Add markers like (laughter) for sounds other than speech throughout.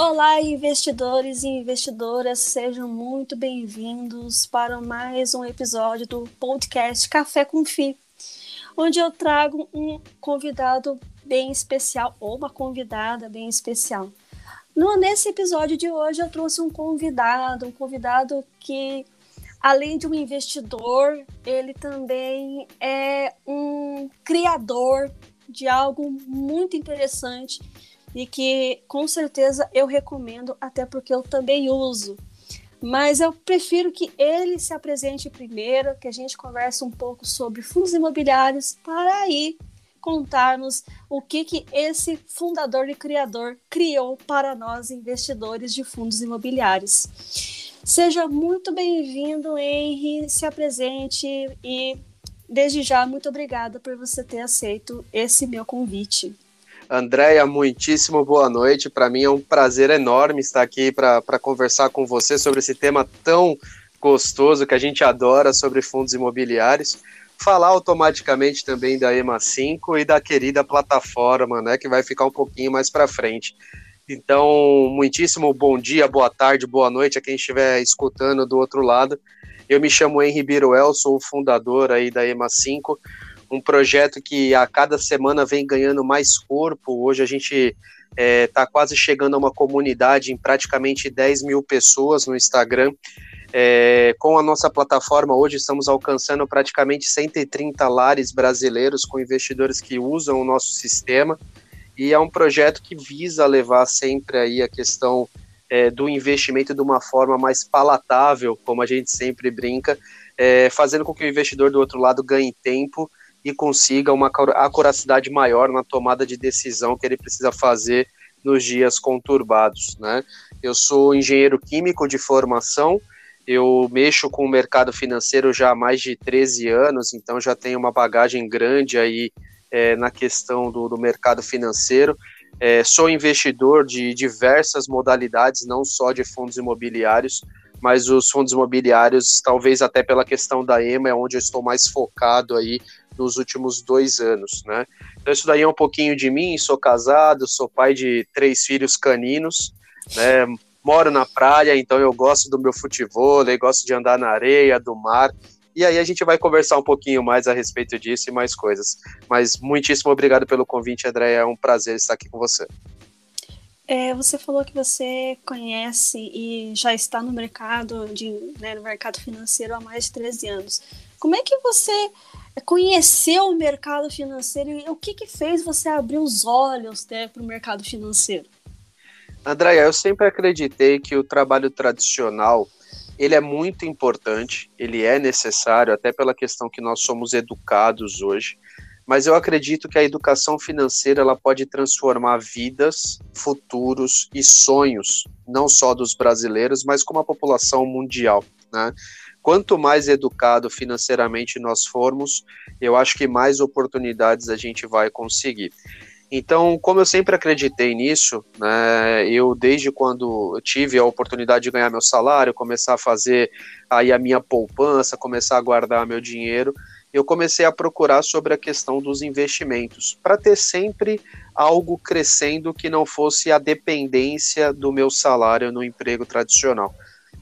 Olá, investidores e investidoras, sejam muito bem-vindos para mais um episódio do podcast Café com Fi, onde eu trago um convidado bem especial ou uma convidada bem especial. No, nesse episódio de hoje eu trouxe um convidado, um convidado que além de um investidor, ele também é um criador de algo muito interessante e que com certeza eu recomendo, até porque eu também uso. Mas eu prefiro que ele se apresente primeiro, que a gente converse um pouco sobre fundos imobiliários, para aí contarmos o que, que esse fundador e criador criou para nós investidores de fundos imobiliários. Seja muito bem-vindo, Henry, se apresente e desde já muito obrigada por você ter aceito esse meu convite. Andréia, muitíssimo boa noite. Para mim é um prazer enorme estar aqui para conversar com você sobre esse tema tão gostoso que a gente adora sobre fundos imobiliários. Falar automaticamente também da EMA 5 e da querida plataforma, né, que vai ficar um pouquinho mais para frente. Então, muitíssimo bom dia, boa tarde, boa noite a quem estiver escutando do outro lado. Eu me chamo Henri Biruel, sou o fundador aí da EMA 5, um projeto que a cada semana vem ganhando mais corpo. Hoje a gente está é, tá quase chegando a uma comunidade em praticamente 10 mil pessoas no Instagram. É, com a nossa plataforma, hoje estamos alcançando praticamente 130 lares brasileiros com investidores que usam o nosso sistema e é um projeto que visa levar sempre aí a questão é, do investimento de uma forma mais palatável, como a gente sempre brinca, é, fazendo com que o investidor do outro lado ganhe tempo e consiga uma acuracidade maior na tomada de decisão que ele precisa fazer nos dias conturbados, né? Eu sou engenheiro químico de formação, eu mexo com o mercado financeiro já há mais de 13 anos, então já tenho uma bagagem grande aí é, na questão do, do mercado financeiro. É, sou investidor de diversas modalidades, não só de fundos imobiliários, mas os fundos imobiliários, talvez até pela questão da EMA, é onde eu estou mais focado aí nos últimos dois anos, né? Então isso daí é um pouquinho de mim, sou casado, sou pai de três filhos caninos, né? Moro na praia, então eu gosto do meu futebol, gosto de andar na areia, do mar, e aí a gente vai conversar um pouquinho mais a respeito disso e mais coisas. Mas muitíssimo obrigado pelo convite, André. É um prazer estar aqui com você. É, você falou que você conhece e já está no mercado de, né, no mercado financeiro há mais de 13 anos. Como é que você conheceu o mercado financeiro e o que, que fez você abrir os olhos né, para o mercado financeiro? Andréia, eu sempre acreditei que o trabalho tradicional ele é muito importante, ele é necessário, até pela questão que nós somos educados hoje, mas eu acredito que a educação financeira ela pode transformar vidas, futuros e sonhos, não só dos brasileiros, mas como a população mundial. Né? Quanto mais educado financeiramente nós formos, eu acho que mais oportunidades a gente vai conseguir. Então, como eu sempre acreditei nisso, né, eu desde quando tive a oportunidade de ganhar meu salário, começar a fazer aí a minha poupança, começar a guardar meu dinheiro, eu comecei a procurar sobre a questão dos investimentos, para ter sempre algo crescendo que não fosse a dependência do meu salário no emprego tradicional.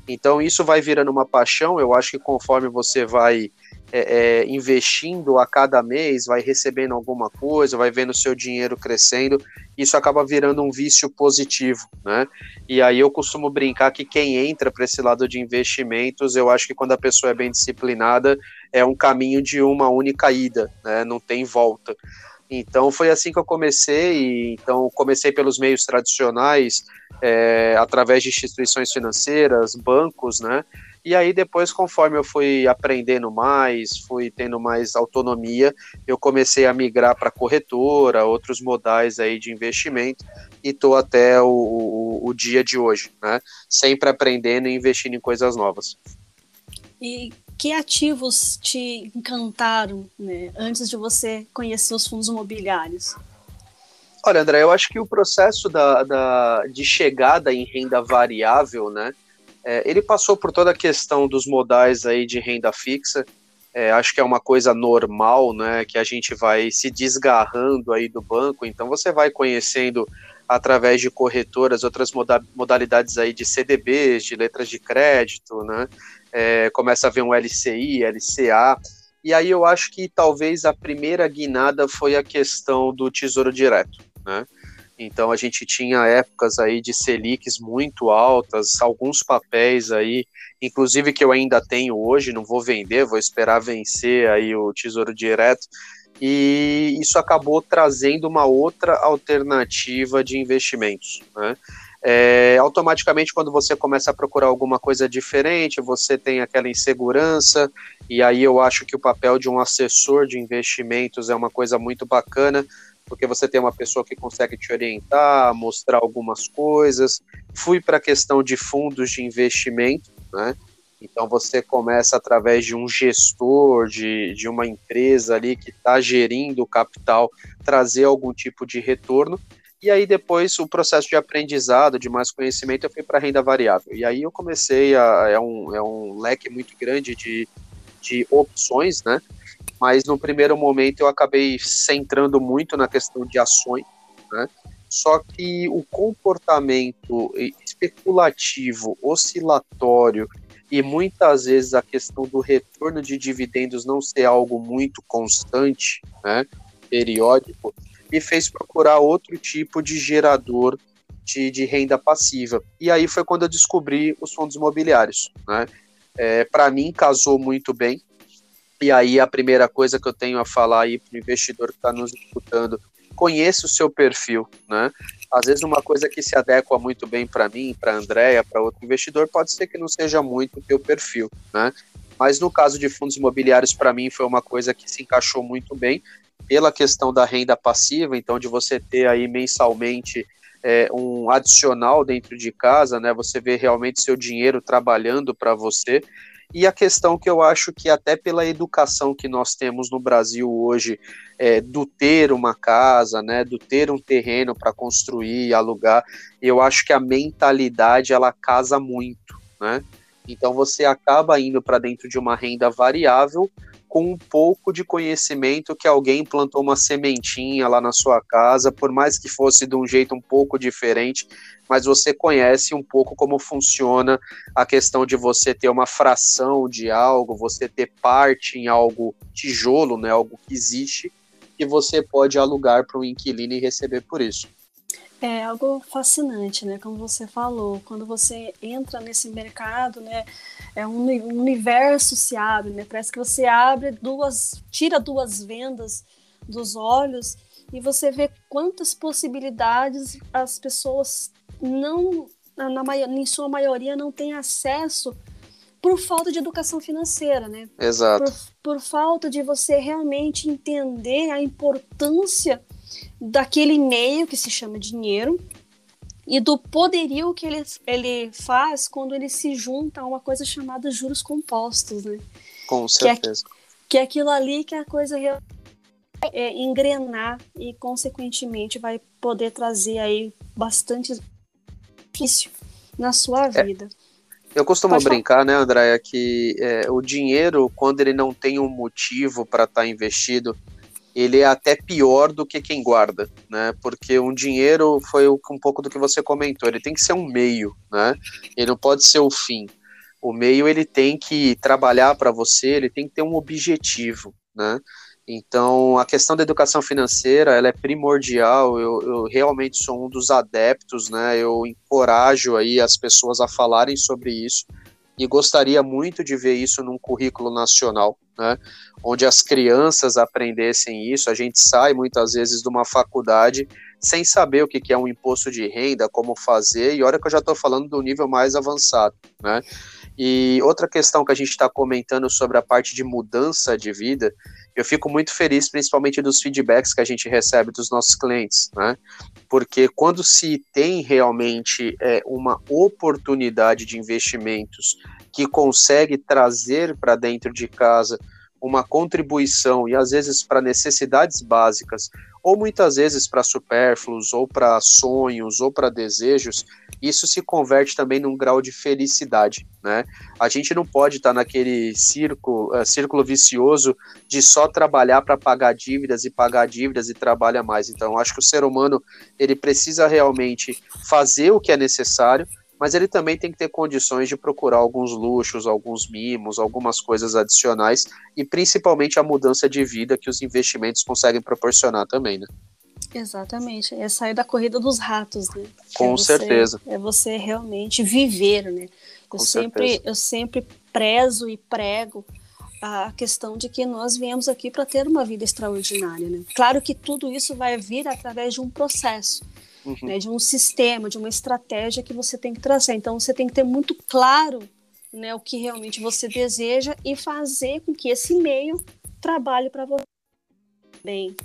Então, isso vai virando uma paixão, eu acho que conforme você vai é, é, investindo a cada mês, vai recebendo alguma coisa, vai vendo seu dinheiro crescendo, isso acaba virando um vício positivo, né? E aí eu costumo brincar que quem entra para esse lado de investimentos, eu acho que quando a pessoa é bem disciplinada, é um caminho de uma única ida, né? Não tem volta. Então foi assim que eu comecei. Então comecei pelos meios tradicionais, é, através de instituições financeiras, bancos, né? E aí depois, conforme eu fui aprendendo mais, fui tendo mais autonomia, eu comecei a migrar para corretora, outros modais aí de investimento e estou até o, o, o, dia de hoje, né? Sempre aprendendo e investindo em coisas novas. E que ativos te encantaram né, antes de você conhecer os fundos imobiliários? Olha, André, eu acho que o processo da, da de chegada em renda variável, né? É, ele passou por toda a questão dos modais aí de renda fixa. É, acho que é uma coisa normal, né? Que a gente vai se desgarrando aí do banco. Então você vai conhecendo através de corretoras, outras modalidades aí de CDBs, de letras de crédito, né? É, começa a ver um LCI, LCA. E aí eu acho que talvez a primeira guinada foi a questão do tesouro direto, né? Então a gente tinha épocas aí de Selics muito altas, alguns papéis aí, inclusive que eu ainda tenho hoje, não vou vender, vou esperar vencer aí o Tesouro Direto. E isso acabou trazendo uma outra alternativa de investimentos. Né? É, automaticamente, quando você começa a procurar alguma coisa diferente, você tem aquela insegurança, e aí eu acho que o papel de um assessor de investimentos é uma coisa muito bacana, porque você tem uma pessoa que consegue te orientar, mostrar algumas coisas. Fui para a questão de fundos de investimento, né? Então você começa através de um gestor, de, de uma empresa ali que está gerindo o capital, trazer algum tipo de retorno. E aí depois o processo de aprendizado, de mais conhecimento, eu fui para renda variável. E aí eu comecei a. É um, é um leque muito grande de, de opções, né? mas no primeiro momento eu acabei centrando muito na questão de ações, né? Só que o comportamento especulativo, oscilatório e muitas vezes a questão do retorno de dividendos não ser algo muito constante, né, periódico, me fez procurar outro tipo de gerador de, de renda passiva. E aí foi quando eu descobri os fundos imobiliários. Né? É, Para mim, casou muito bem, e aí a primeira coisa que eu tenho a falar aí para o investidor que está nos escutando, conheça o seu perfil, né? Às vezes uma coisa que se adequa muito bem para mim, para a Andrea, para outro investidor, pode ser que não seja muito o teu perfil, né? Mas no caso de fundos imobiliários, para mim foi uma coisa que se encaixou muito bem pela questão da renda passiva, então de você ter aí mensalmente é, um adicional dentro de casa, né? Você vê realmente seu dinheiro trabalhando para você e a questão que eu acho que até pela educação que nós temos no Brasil hoje, é, do ter uma casa, né, do ter um terreno para construir, alugar, eu acho que a mentalidade ela casa muito, né? Então você acaba indo para dentro de uma renda variável com um pouco de conhecimento que alguém plantou uma sementinha lá na sua casa, por mais que fosse de um jeito um pouco diferente, mas você conhece um pouco como funciona a questão de você ter uma fração de algo, você ter parte em algo tijolo, né, algo que existe, e você pode alugar para um inquilino e receber por isso. É algo fascinante, né? Como você falou, quando você entra nesse mercado, né? É um universo se abre, né? Parece que você abre duas, tira duas vendas dos olhos e você vê quantas possibilidades as pessoas não, na, na em sua maioria, não têm acesso por falta de educação financeira, né? Exato. Por, por falta de você realmente entender a importância daquele meio que se chama dinheiro e do poderio que ele, ele faz quando ele se junta a uma coisa chamada juros compostos, né? Com certeza. Que é, que é aquilo ali que a coisa é, engrenar e, consequentemente, vai poder trazer aí bastante benefício na sua é. vida. É, eu costumo Pode brincar, falar. né, Andréia, que é, o dinheiro, quando ele não tem um motivo para estar tá investido, ele é até pior do que quem guarda, né? Porque um dinheiro foi um pouco do que você comentou, ele tem que ser um meio, né? Ele não pode ser o fim. O meio ele tem que trabalhar para você, ele tem que ter um objetivo, né? Então, a questão da educação financeira, ela é primordial. Eu, eu, realmente sou um dos adeptos, né? Eu encorajo aí as pessoas a falarem sobre isso e gostaria muito de ver isso num currículo nacional, né? Onde as crianças aprendessem isso. A gente sai muitas vezes de uma faculdade sem saber o que é um imposto de renda, como fazer, e olha que eu já estou falando do nível mais avançado, né? E outra questão que a gente está comentando sobre a parte de mudança de vida, eu fico muito feliz, principalmente dos feedbacks que a gente recebe dos nossos clientes, né? Porque quando se tem realmente é, uma oportunidade de investimentos que consegue trazer para dentro de casa uma contribuição e às vezes para necessidades básicas, ou muitas vezes para supérfluos, ou para sonhos, ou para desejos, isso se converte também num grau de felicidade, né? A gente não pode estar tá naquele círculo, uh, círculo vicioso de só trabalhar para pagar dívidas e pagar dívidas e trabalha mais. Então, acho que o ser humano ele precisa realmente fazer o que é necessário, mas ele também tem que ter condições de procurar alguns luxos, alguns mimos, algumas coisas adicionais e principalmente a mudança de vida que os investimentos conseguem proporcionar também, né? Exatamente, é sair da corrida dos ratos, né? Com é você, certeza. É você realmente viver, né? Eu sempre, eu sempre prezo e prego a questão de que nós viemos aqui para ter uma vida extraordinária, né? Claro que tudo isso vai vir através de um processo, uhum. né? De um sistema, de uma estratégia que você tem que trazer. Então você tem que ter muito claro, né? O que realmente você deseja e fazer com que esse meio trabalhe para você bem.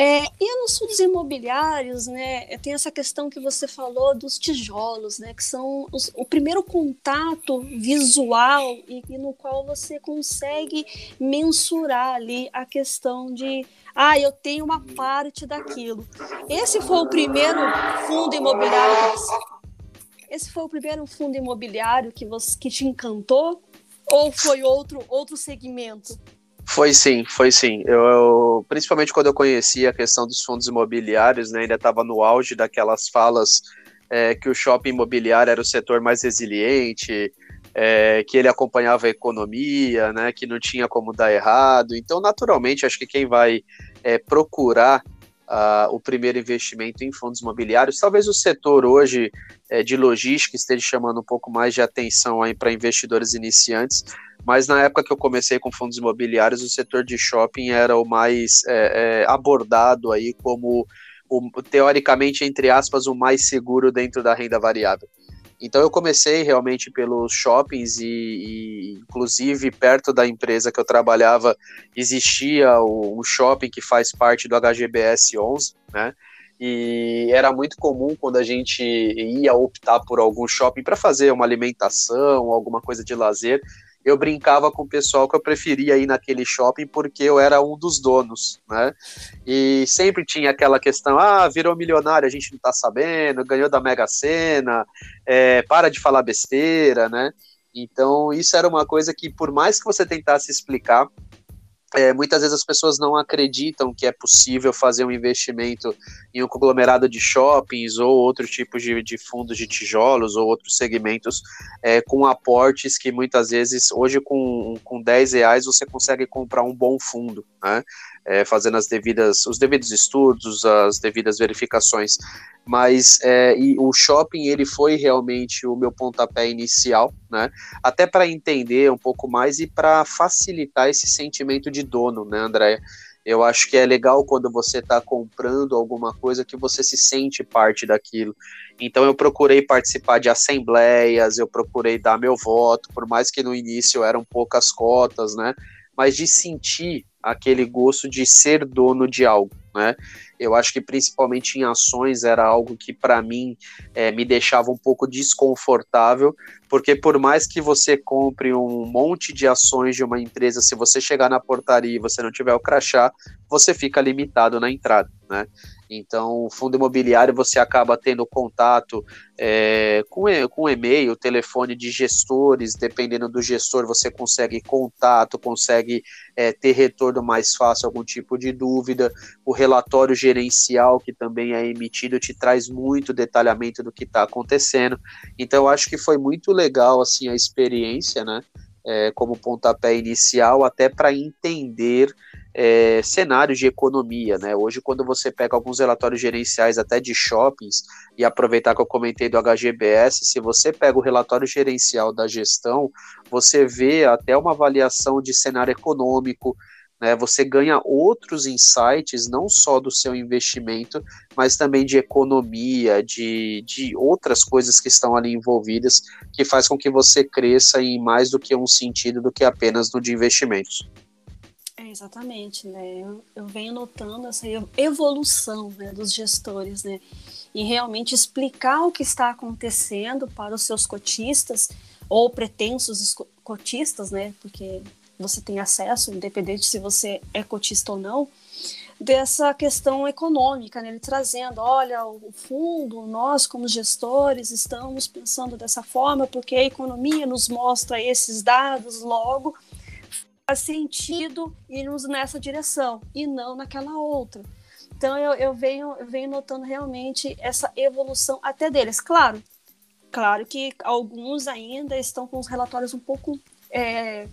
É, e nos fundos imobiliários, né, tem essa questão que você falou dos tijolos, né, que são os, o primeiro contato visual e, e, no qual você consegue mensurar ali a questão de, ah, eu tenho uma parte daquilo. Esse foi o primeiro fundo imobiliário. Esse foi o primeiro fundo imobiliário que você que te encantou ou foi outro outro segmento? Foi sim, foi sim. Eu, eu, principalmente quando eu conheci a questão dos fundos imobiliários, né, ainda estava no auge daquelas falas é, que o shopping imobiliário era o setor mais resiliente, é, que ele acompanhava a economia, né, que não tinha como dar errado. Então, naturalmente, acho que quem vai é, procurar uh, o primeiro investimento em fundos imobiliários, talvez o setor hoje é, de logística esteja chamando um pouco mais de atenção para investidores iniciantes, mas na época que eu comecei com fundos imobiliários, o setor de shopping era o mais é, é, abordado aí como o, teoricamente, entre aspas, o mais seguro dentro da renda variável. Então eu comecei realmente pelos shoppings e, e, inclusive perto da empresa que eu trabalhava existia um shopping que faz parte do HGBS 11, né? E era muito comum quando a gente ia optar por algum shopping para fazer uma alimentação, alguma coisa de lazer, eu brincava com o pessoal que eu preferia ir naquele shopping porque eu era um dos donos, né? E sempre tinha aquela questão: ah, virou milionário, a gente não tá sabendo, ganhou da Mega Sena, é, para de falar besteira, né? Então, isso era uma coisa que, por mais que você tentasse explicar, é, muitas vezes as pessoas não acreditam que é possível fazer um investimento em um conglomerado de shoppings ou outro tipo de, de fundos de tijolos ou outros segmentos é, com aportes que muitas vezes, hoje com, com 10 reais você consegue comprar um bom fundo, né? É, fazendo as devidas, os devidos estudos, as devidas verificações. Mas é, o shopping ele foi realmente o meu pontapé inicial, né? Até para entender um pouco mais e para facilitar esse sentimento de dono, né, Andréia? Eu acho que é legal quando você está comprando alguma coisa que você se sente parte daquilo. Então eu procurei participar de assembleias, eu procurei dar meu voto, por mais que no início eram poucas cotas, né? Mas de sentir aquele gosto de ser dono de algo, né? Eu acho que principalmente em ações era algo que para mim é, me deixava um pouco desconfortável, porque por mais que você compre um monte de ações de uma empresa, se você chegar na portaria e você não tiver o crachá, você fica limitado na entrada, né? Então, o fundo imobiliário você acaba tendo contato é, com, com e-mail, telefone de gestores, dependendo do gestor, você consegue contato, consegue é, ter retorno mais fácil, algum tipo de dúvida. O relatório gerencial que também é emitido te traz muito detalhamento do que está acontecendo. Então, eu acho que foi muito legal assim a experiência, né? É, como pontapé inicial, até para entender é, cenários de economia, né? Hoje, quando você pega alguns relatórios gerenciais até de shoppings, e aproveitar que eu comentei do HGBS, se você pega o relatório gerencial da gestão, você vê até uma avaliação de cenário econômico, né, você ganha outros insights, não só do seu investimento, mas também de economia, de, de outras coisas que estão ali envolvidas, que faz com que você cresça em mais do que um sentido do que apenas no de investimentos. É, exatamente, né? Eu, eu, venho notando essa evolução né, dos gestores, né? E realmente explicar o que está acontecendo para os seus cotistas ou pretensos cotistas, né? Porque você tem acesso, independente se você é cotista ou não, dessa questão econômica, né? ele trazendo, olha, o fundo, nós como gestores estamos pensando dessa forma porque a economia nos mostra esses dados, logo faz sentido irmos nessa direção e não naquela outra. Então eu, eu, venho, eu venho notando realmente essa evolução até deles. Claro, claro que alguns ainda estão com os relatórios um pouco é,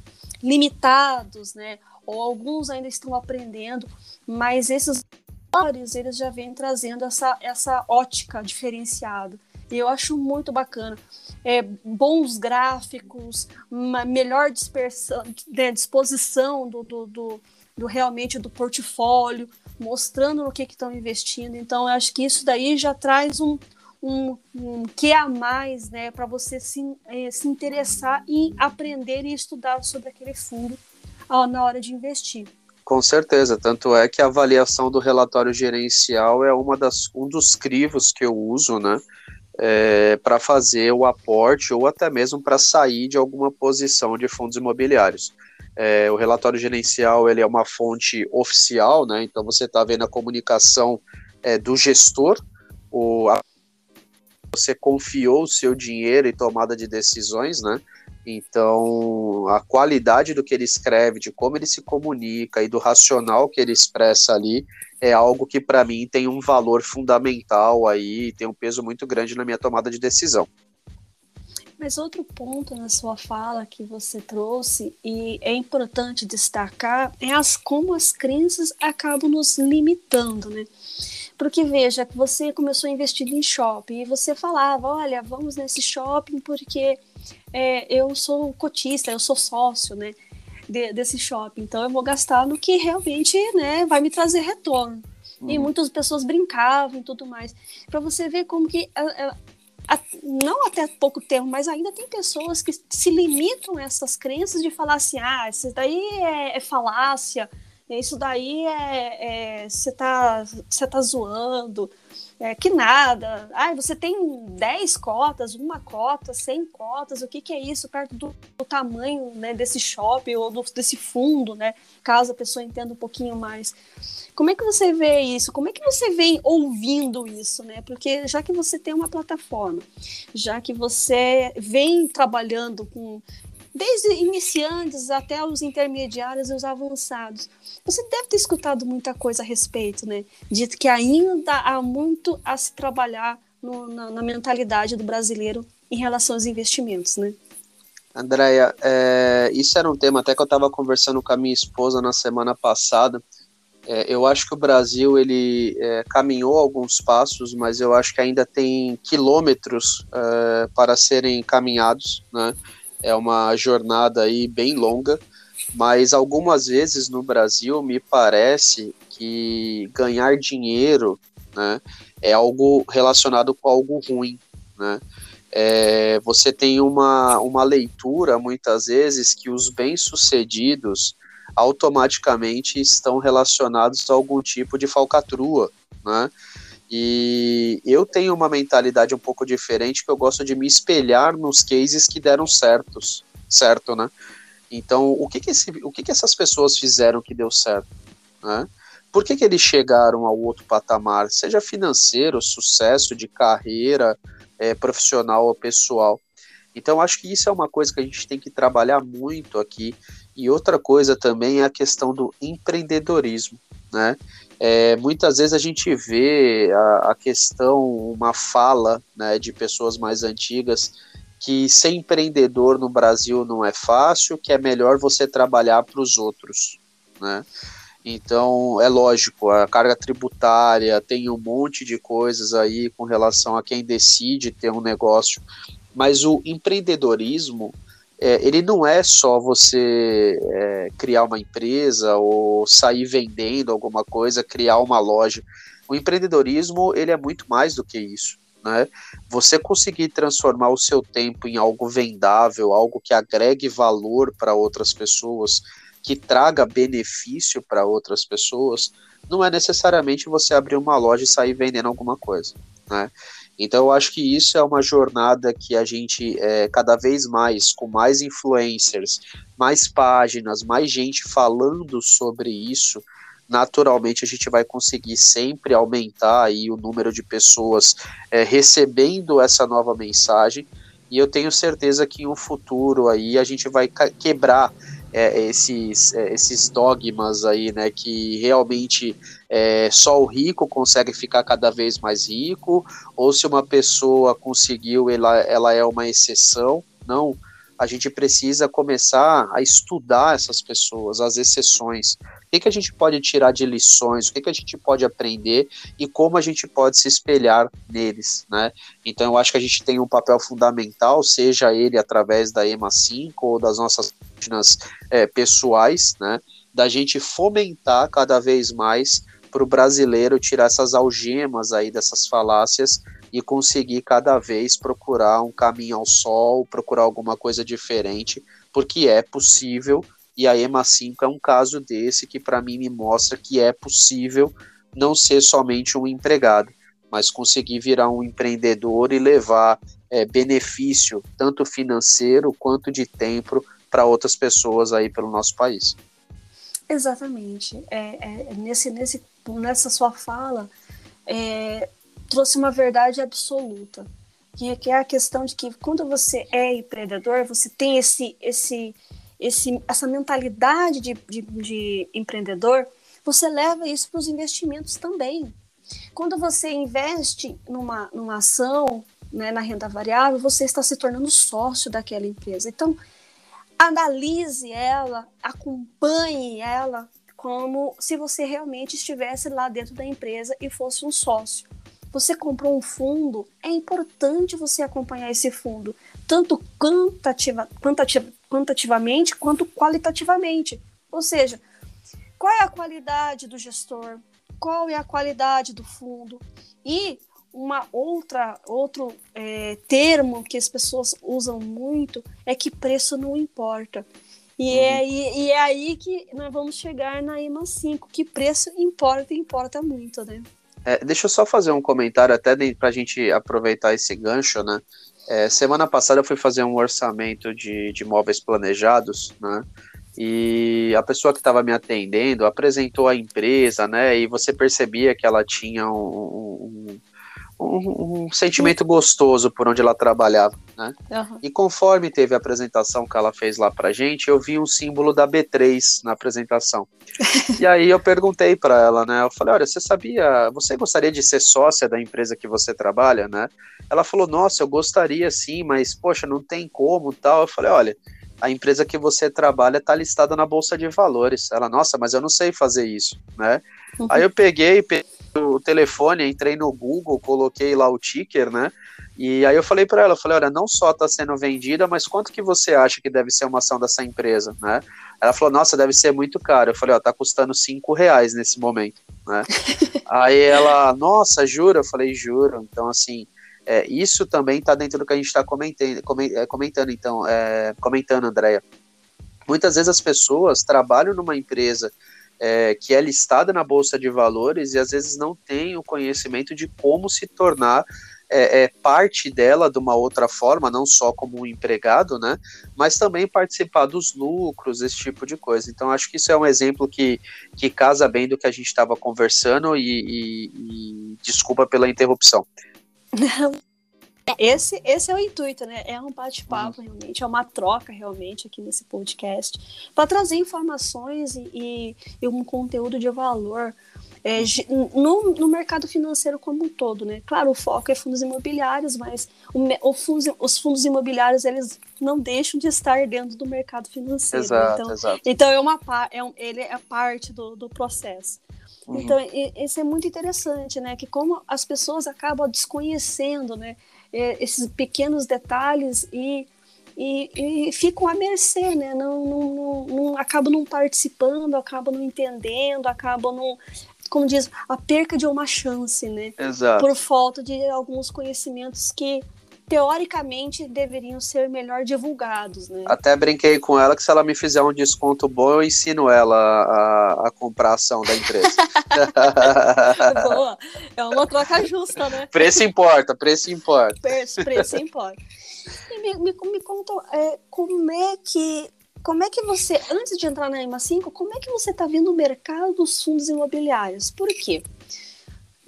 limitados, né? Ou alguns ainda estão aprendendo, mas esses maiores eles já vêm trazendo essa, essa ótica diferenciada. E eu acho muito bacana. É, bons gráficos, uma melhor dispersão, né, disposição do, do, do, do realmente do portfólio mostrando no que estão investindo. Então, eu acho que isso daí já traz um, um, um que a mais né, para você se, é, se interessar e aprender e estudar sobre aquele fundo ó, na hora de investir. Com certeza, tanto é que a avaliação do relatório gerencial é uma das, um dos crivos que eu uso, né, é, para fazer o aporte ou até mesmo para sair de alguma posição de fundos imobiliários. É, o relatório gerencial ele é uma fonte oficial, né? Então você está vendo a comunicação é, do gestor, o, a, você confiou o seu dinheiro e tomada de decisões, né? Então a qualidade do que ele escreve, de como ele se comunica e do racional que ele expressa ali é algo que para mim tem um valor fundamental aí, tem um peso muito grande na minha tomada de decisão. Mas outro ponto na sua fala que você trouxe, e é importante destacar, é as, como as crenças acabam nos limitando, né? Porque veja, que você começou a investir em shopping e você falava, olha, vamos nesse shopping porque é, eu sou cotista, eu sou sócio, né? De, desse shopping, então eu vou gastar no que realmente, né, vai me trazer retorno. Uhum. E muitas pessoas brincavam e tudo mais. Para você ver como que não até pouco tempo, mas ainda tem pessoas que se limitam a essas crenças de falar assim, ah, isso daí é, é falácia, isso daí é você é, tá, você tá zoando, é, que nada. Ah, você tem 10 cotas, uma cota, 100 cotas, o que, que é isso perto do, do tamanho né, desse shopping ou do, desse fundo, né? Caso a pessoa entenda um pouquinho mais. Como é que você vê isso? Como é que você vem ouvindo isso, né? Porque já que você tem uma plataforma, já que você vem trabalhando com desde iniciantes até os intermediários e os avançados. Você deve ter escutado muita coisa a respeito, né? Dito que ainda há muito a se trabalhar no, na, na, mentalidade do brasileiro em relação aos investimentos, né? Andréia, é, isso era um tema até que eu estava conversando com a minha esposa na semana passada. É, eu acho que o Brasil ele é, caminhou alguns passos, mas eu acho que ainda tem quilômetros é, para serem caminhados, né? É uma jornada aí bem longa, mas algumas vezes no Brasil me parece que ganhar dinheiro né, é algo relacionado com algo ruim. Né? É, você tem uma, uma leitura, muitas vezes, que os bem-sucedidos automaticamente estão relacionados a algum tipo de falcatrua, né? E eu tenho uma mentalidade um pouco diferente, que eu gosto de me espelhar nos cases que deram certos, certo, né? Então, o que que, esse, o que que essas pessoas fizeram que deu certo, né? Por que, que eles chegaram ao outro patamar, seja financeiro, sucesso de carreira, é, profissional ou pessoal? Então, acho que isso é uma coisa que a gente tem que trabalhar muito aqui. E outra coisa também é a questão do empreendedorismo, né? É, muitas vezes a gente vê a, a, questão, uma fala né, de pessoas mais antigas que ser empreendedor no Brasil não é fácil, que é melhor você trabalhar para os outros, né? Então, é lógico, a carga tributária tem um monte de coisas aí com relação a quem decide ter um negócio, mas o empreendedorismo, é, ele não é só você é, criar uma empresa ou sair vendendo alguma coisa, criar uma loja. O empreendedorismo ele é muito mais do que isso. Né? Você conseguir transformar o seu tempo em algo vendável, algo que agregue valor para outras pessoas, que traga benefício para outras pessoas, não é necessariamente você abrir uma loja e sair vendendo alguma coisa. Né? Então eu acho que isso é uma jornada que a gente é, cada vez mais, com mais influencers, mais páginas, mais gente falando sobre isso, naturalmente a gente vai conseguir sempre aumentar aí o número de pessoas é, recebendo essa nova mensagem. E eu tenho certeza que em um futuro aí a gente vai quebrar é, esses, é, esses dogmas aí, né, que realmente é, só o rico consegue ficar cada vez mais rico, ou se uma pessoa conseguiu, ela, ela é uma exceção. Não, a gente precisa começar a estudar essas pessoas, as exceções. O que, que a gente pode tirar de lições, o que, que a gente pode aprender e como a gente pode se espelhar neles, né? Então eu acho que a gente tem um papel fundamental, seja ele através da EMA 5 ou das nossas páginas é, pessoais, né? Da gente fomentar cada vez mais para o brasileiro tirar essas algemas aí dessas falácias e conseguir cada vez procurar um caminho ao sol, procurar alguma coisa diferente, porque é possível, e a EMA 5 é um caso desse que para mim me mostra que é possível não ser somente um empregado, mas conseguir virar um empreendedor e levar é, benefício, tanto financeiro quanto de tempo, para outras pessoas aí pelo nosso país. Exatamente. É, é, nesse, nesse, nessa sua fala, é, trouxe uma verdade absoluta, que é a questão de que quando você é empreendedor, você tem esse, esse, esse, essa mentalidade de, de, de empreendedor, você leva isso para os investimentos também. Quando você investe numa, numa ação, né, na renda variável, você está se tornando sócio daquela empresa. Então, analise ela, acompanhe ela como se você realmente estivesse lá dentro da empresa e fosse um sócio você comprou um fundo, é importante você acompanhar esse fundo, tanto quantitativa, quantitativa, quantitativamente quanto qualitativamente. Ou seja, qual é a qualidade do gestor, qual é a qualidade do fundo e uma outra outro é, termo que as pessoas usam muito é que preço não importa. E, uhum. é, e, e, é aí que nós vamos chegar na IMA 5, que preço importa e importa muito, né? É, deixa eu só fazer um comentário até para a gente aproveitar esse gancho, né? É, semana passada eu fui fazer um orçamento de, de móveis planejados, né? E a pessoa que estava me atendendo apresentou a empresa, né? E você percebia que ela tinha um, um um, um, sentimento gostoso por onde ela trabalhava, né? Uhum. E conforme teve a apresentação que ela fez lá pra gente, eu vi um símbolo da B3 na apresentação. (laughs) e aí eu perguntei para ela, né? Eu falei, olha, você sabia, você gostaria de ser sócia da empresa que você trabalha, né? Ela falou, nossa, eu gostaria sim, mas poxa, não tem como, tal. Eu falei, olha, a empresa que você trabalha está listada na bolsa de valores. Ela, nossa, mas eu não sei fazer isso, né? Uhum. Aí eu peguei, peguei o telefone, entrei no Google, coloquei lá o ticker, né? E aí eu falei para ela, falei, olha, não só está sendo vendida, mas quanto que você acha que deve ser uma ação dessa empresa, né? Ela falou, nossa, deve ser muito caro. Eu falei, ó, tá custando cinco reais nesse momento, né? (laughs) aí ela, nossa, jura? Eu falei, juro. Então, assim, é, isso também está dentro do que a gente está comentando, é, comentando, então, é, comentando, Andréia. Muitas vezes as pessoas trabalham numa empresa é, que é listada na Bolsa de Valores e às vezes não tem o conhecimento de como se tornar é, é, parte dela de uma outra forma, não só como um empregado, né? Mas também participar dos lucros, esse tipo de coisa. Então, acho que isso é um exemplo que, que casa bem do que a gente estava conversando e, e, e desculpa pela interrupção. Não, esse, esse é o intuito, né? É um bate-papo uhum. realmente, é uma troca realmente aqui nesse podcast para trazer informações e, e, e, um conteúdo de valor é, no, no mercado financeiro como um todo, né? Claro, o foco é fundos imobiliários, mas o, o fundos, os fundos imobiliários eles não deixam de estar dentro do mercado financeiro. Exato, então, exato. então é uma é um, ele é parte do, do processo. Uhum. Então, isso é muito interessante, né? Que como as pessoas acabam desconhecendo, né? é, esses pequenos detalhes e, e, e, ficam à mercê, né? Não, não, não, não, acabam não participando, acabam não entendendo, acabam não. Como diz, a perca de uma chance, né? Exato. Por falta de alguns conhecimentos que teoricamente deveriam ser melhor divulgados, né? Até brinquei com ela que se ela me fizer um desconto bom, eu ensino ela a, a comprar a ação da empresa. (laughs) Boa, é uma troca justa, né? Preço importa, preço importa. Preço, preço importa. E me, me, me conta, é, como é que como é que você, antes de entrar na EMA 5, como é que você está vendo o mercado dos fundos imobiliários? Por quê?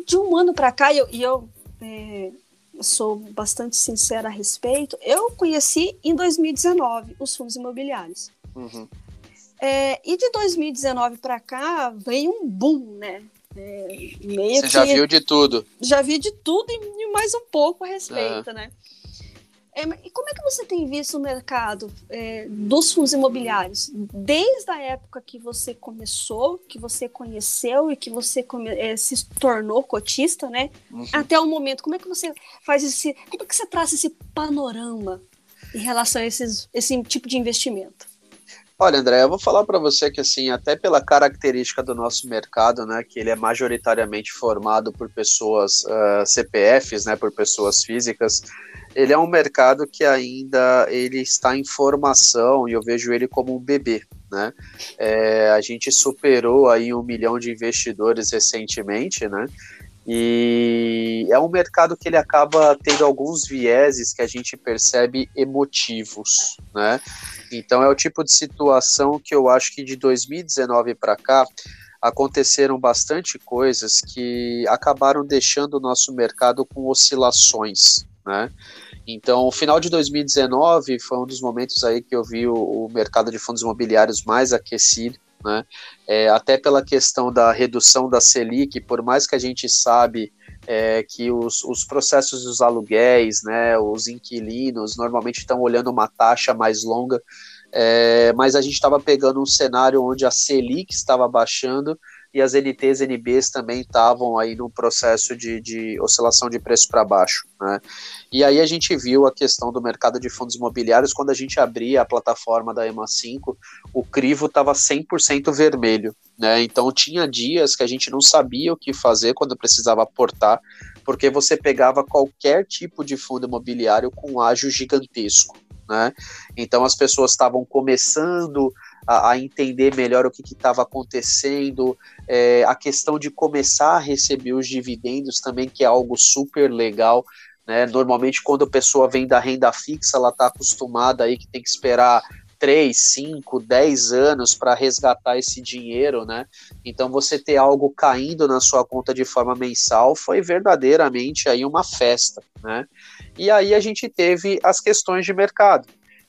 De um ano para cá, e eu, eu é, sou bastante sincera a respeito, eu conheci em 2019 os fundos imobiliários. Uhum. É, e de 2019 para cá vem um boom, né? É, Você já viu de tudo? Já vi de tudo e mais um pouco a respeito, uhum. né? É, e como é que você tem visto o mercado é, dos fundos imobiliários? Desde a época que você começou, que você conheceu e que você é, se tornou cotista, né? Uhum. Até o momento, como é que você faz esse. Como é que você traz esse panorama em relação a esses, esse tipo de investimento? Olha, André, eu vou falar para você que assim, até pela característica do nosso mercado, né, que ele é majoritariamente formado por pessoas uh, CPFs, né, por pessoas físicas, ele é um mercado que ainda ele está em formação e eu vejo ele como um bebê. Né? É, a gente superou aí um milhão de investidores recentemente, né? E é um mercado que ele acaba tendo alguns vieses que a gente percebe emotivos, né? Então é o tipo de situação que eu acho que de 2019 para cá aconteceram bastante coisas que acabaram deixando o nosso mercado com oscilações, né? Então, o final de 2019 foi um dos momentos aí que eu vi o, o mercado de fundos imobiliários mais aquecido, né? É, até pela questão da redução da Selic, por mais que a gente sabe é, que os, os processos dos aluguéis, né, os inquilinos normalmente estão olhando uma taxa mais longa, é, mas a gente estava pegando um cenário onde a Selic estava baixando e as NTs, NBs também estavam aí num processo de, de oscilação de preço para baixo. Né? E aí a gente viu a questão do mercado de fundos imobiliários, quando a gente abria a plataforma da EMA 5, o crivo estava 100% vermelho. Né? Então tinha dias que a gente não sabia o que fazer quando precisava aportar, porque você pegava qualquer tipo de fundo imobiliário com ágio gigantesco. Né? Então as pessoas estavam começando a, a entender melhor o que estava acontecendo, é, a questão de começar a receber os dividendos também, que é algo super legal. Né? Normalmente, quando a pessoa vem da renda fixa, ela está acostumada aí que tem que esperar 3, 5, 10 anos para resgatar esse dinheiro, né? Então você ter algo caindo na sua conta de forma mensal foi verdadeiramente aí uma festa, né? E aí a gente teve as questões de mercado.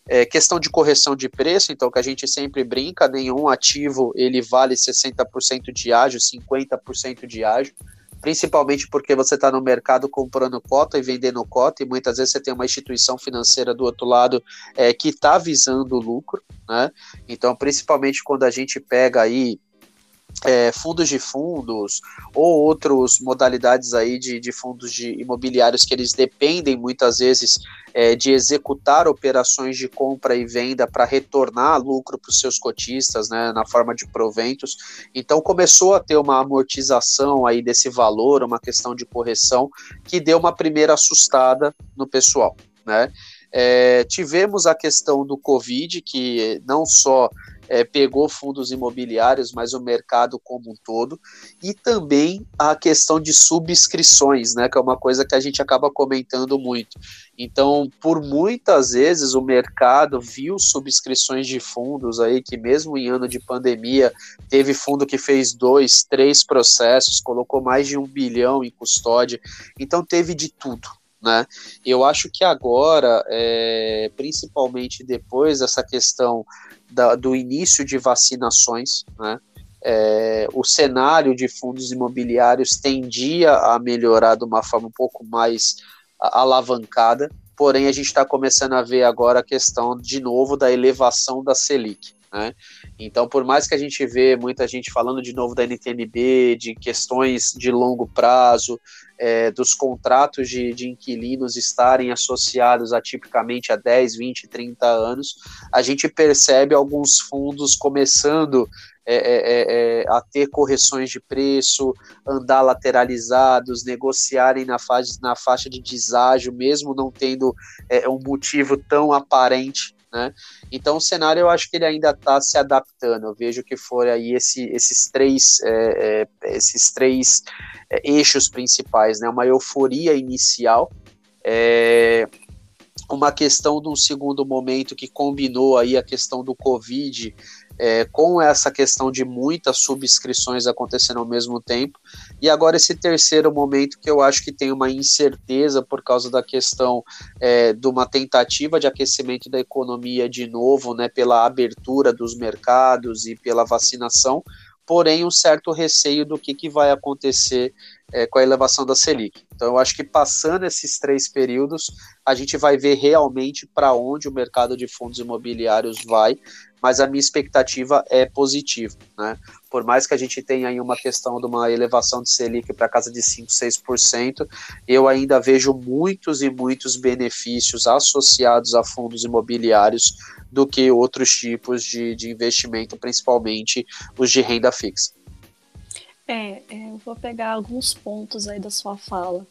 É, questão de correção de preço, então que a gente sempre brinca, nenhum ativo ele vale 60% de ágio, 50% de ágio, principalmente porque você está no mercado comprando cota e vendendo cota, e muitas vezes você tem uma instituição financeira do outro lado é, que está visando lucro, né? Então, principalmente quando a gente pega aí é, fundos de fundos ou outras modalidades aí de, de fundos de imobiliários que eles dependem muitas vezes é, de executar operações de compra e venda para retornar lucro para os seus cotistas, né, na forma de proventos. Então começou a ter uma amortização aí desse valor, uma questão de correção que deu uma primeira assustada no pessoal, né? É, tivemos a questão do Covid, que não só é, pegou fundos imobiliários, mas o mercado como um todo, e também a questão de subscrições, né, que é uma coisa que a gente acaba comentando muito. Então, por muitas vezes o mercado viu subscrições de fundos aí que mesmo em ano de pandemia teve fundo que fez dois, três processos, colocou mais de um bilhão em custódia, então teve de tudo. Né? Eu acho que agora, é, principalmente depois dessa questão da, do início de vacinações, né? É, o cenário de fundos imobiliários tendia a melhorar de uma forma um pouco mais alavancada, porém a gente está começando a ver agora a questão de novo da elevação da Selic. Né? Então, por mais que a gente vê muita gente falando de novo da NTNB, de questões de longo prazo, é, dos contratos de, de, inquilinos estarem associados a tipicamente a 10, 20, 30 anos, a gente percebe alguns fundos começando é, é, é, é, a ter correções de preço, andar lateralizados, negociarem na, fase, na faixa de deságio, mesmo não tendo é, um motivo tão aparente né? Então o cenário eu acho que ele ainda está se adaptando. Eu vejo que foram aí esse, esses três, é, é, esses três é, eixos principais, né? Uma euforia inicial, é, uma questão de um segundo momento que combinou aí a questão do Covid é, com essa questão de muitas subscrições acontecendo ao mesmo tempo, e agora esse terceiro momento que eu acho que tem uma incerteza por causa da questão é, de uma tentativa de aquecimento da economia de novo, né, pela abertura dos mercados e pela vacinação, porém um certo receio do que, que vai acontecer é, com a elevação da Selic. Então, eu acho que passando esses três períodos, a gente vai ver realmente para onde o mercado de fundos imobiliários vai, mas a minha expectativa é positiva. Né? Por mais que a gente tenha aí uma questão de uma elevação de Selic para casa de 5, 6%, eu ainda vejo muitos e muitos benefícios associados a fundos imobiliários do que outros tipos de, de investimento, principalmente os de renda fixa. É, é, eu vou pegar alguns pontos aí da sua fala.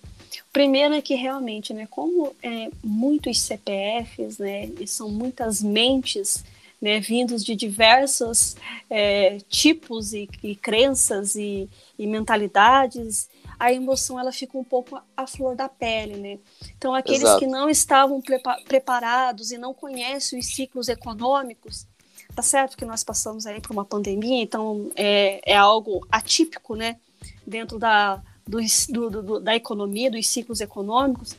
O primeiro é que realmente, né, como é, muitos CPFs, né, e são muitas mentes né, vindos de diversos é, tipos e, e crenças e, e, mentalidades, a emoção ela fica um pouco à flor da pele, né? Então aqueles Exato. que não estavam preparados e não conhecem os ciclos econômicos, tá certo que nós passamos aí por uma pandemia, então é, é algo atípico, né? Dentro da, do, do, do, da economia, dos ciclos econômicos,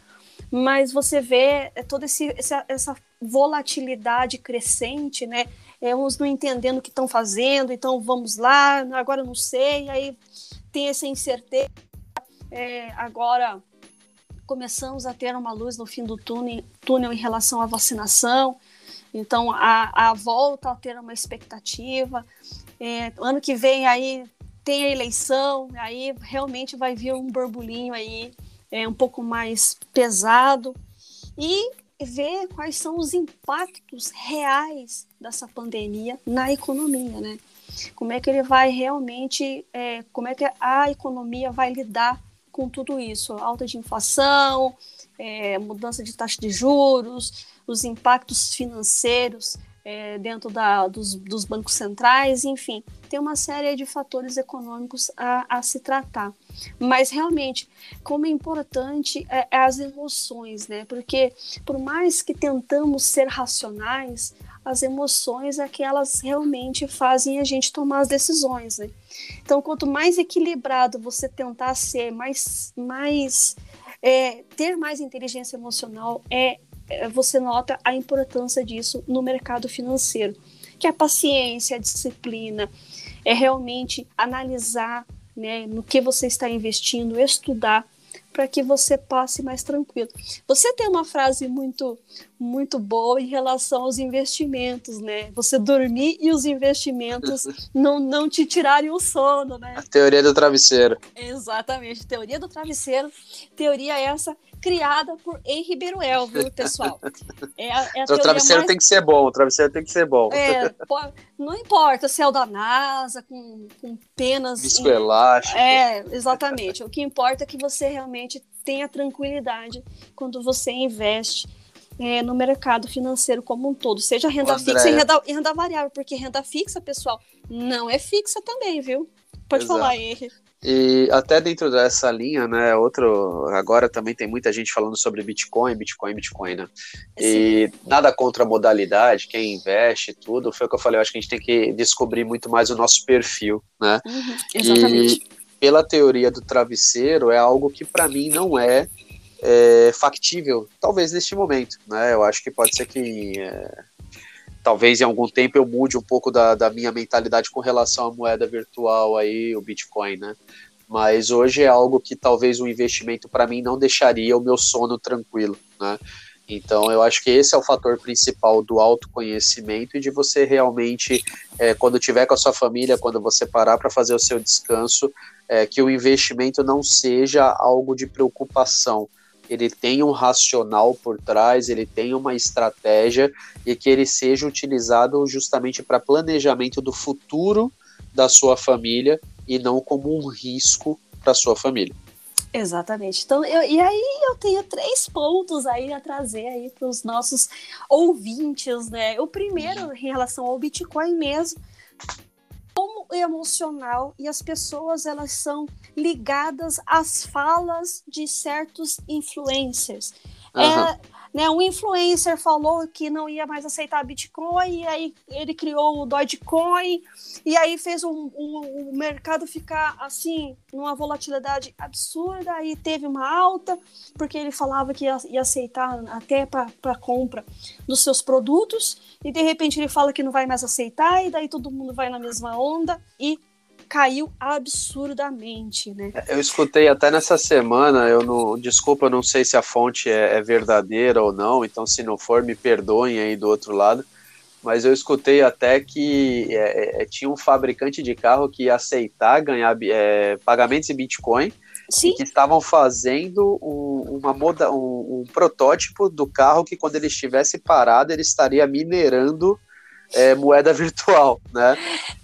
mas você vê é, toda esse, essa, essa volatilidade crescente, né? É, uns não entendendo o que estão fazendo, então vamos lá, agora não sei, aí tem essa incerteza. É, agora começamos a ter uma luz no fim do túnel, túnel em relação à vacinação, então a, a volta a ter uma expectativa. É, ano que vem aí tem a eleição, aí realmente vai vir um borbulhinho aí é, um pouco mais pesado. E ver quais são os impactos reais dessa pandemia na economia, né? Como é que ele vai realmente, é, como é que a economia vai lidar com tudo isso? Alta de inflação, é, mudança de taxa de juros, os impactos financeiros é, dentro da, dos, dos, bancos centrais, enfim, tem uma série de fatores econômicos a, a se tratar. Mas realmente, como é importante é, é, as emoções, né? Porque por mais que tentamos ser racionais, as emoções é que elas realmente fazem a gente tomar as decisões, né? Então, quanto mais equilibrado você tentar ser, mais, mais é, ter mais inteligência emocional é é, você nota a importância disso no mercado financeiro, que é a paciência, a disciplina, é realmente analisar né, no que você está investindo, estudar para que você passe mais tranquilo. Você tem uma frase muito muito boa em relação aos investimentos, né? Você dormir e os investimentos (laughs) não, não te tirarem o sono, né? A teoria do travesseiro. Exatamente, teoria do travesseiro. Teoria essa criada por Henri Beruel, viu, pessoal? É a, é a o travesseiro mais... tem que ser bom, o travesseiro tem que ser bom. É, não importa se é o da NASA, com, com penas. Disco em... elástico. É, exatamente. O que importa é que você realmente tenha tranquilidade quando você investe é, no mercado financeiro como um todo, seja renda André. fixa e renda, renda variável, porque renda fixa, pessoal, não é fixa também, viu? Pode Exato. falar, Henri. E até dentro dessa linha, né, outro, agora também tem muita gente falando sobre Bitcoin, Bitcoin, Bitcoin, né? E Sim. nada contra a modalidade, quem investe, tudo, foi o que eu falei, eu acho que a gente tem que descobrir muito mais o nosso perfil, né? Uhum, exatamente. E pela teoria do travesseiro, é algo que para mim não é, é, factível, talvez neste momento, né? Eu acho que pode ser que é, talvez em algum tempo eu mude um pouco da, da minha mentalidade com relação à moeda virtual aí, o Bitcoin, né? Mas hoje é algo que talvez o investimento para mim não deixaria o meu sono tranquilo, né? Então, eu acho que esse é o fator principal do autoconhecimento e de você realmente, é, quando tiver com a sua família, quando você parar para fazer o seu descanso, é, que o investimento não seja algo de preocupação, ele tem um racional por trás, ele tem uma estratégia e que ele seja utilizado justamente para planejamento do futuro da sua família e não como um risco para sua família. Exatamente. Então, eu, e aí eu tenho três pontos aí a trazer aí para os nossos ouvintes, né? O primeiro em relação ao Bitcoin mesmo, como emocional e as pessoas elas são ligadas às falas de certos influencers. Uhum. É, né, um influencer falou que não ia mais aceitar Bitcoin, e aí ele criou o Dogecoin, e aí fez o um, um, um, mercado ficar assim, numa volatilidade absurda, aí teve uma alta, porque ele falava que ia, ia aceitar até para compra dos seus produtos, e de repente ele fala que não vai mais aceitar, e daí todo mundo vai na mesma onda, e caiu absurdamente, né? Eu escutei até nessa semana, eu não, desculpa, eu não sei se a fonte é, é, verdadeira ou não, então se não for, me perdoem aí do outro lado, mas eu escutei até que é, é, tinha um fabricante de carro que ia aceitar ganhar é, pagamentos em Bitcoin, Sim. que estavam fazendo um, uma moda, um, um protótipo do carro que quando ele estivesse parado, ele estaria minerando é, moeda virtual, né?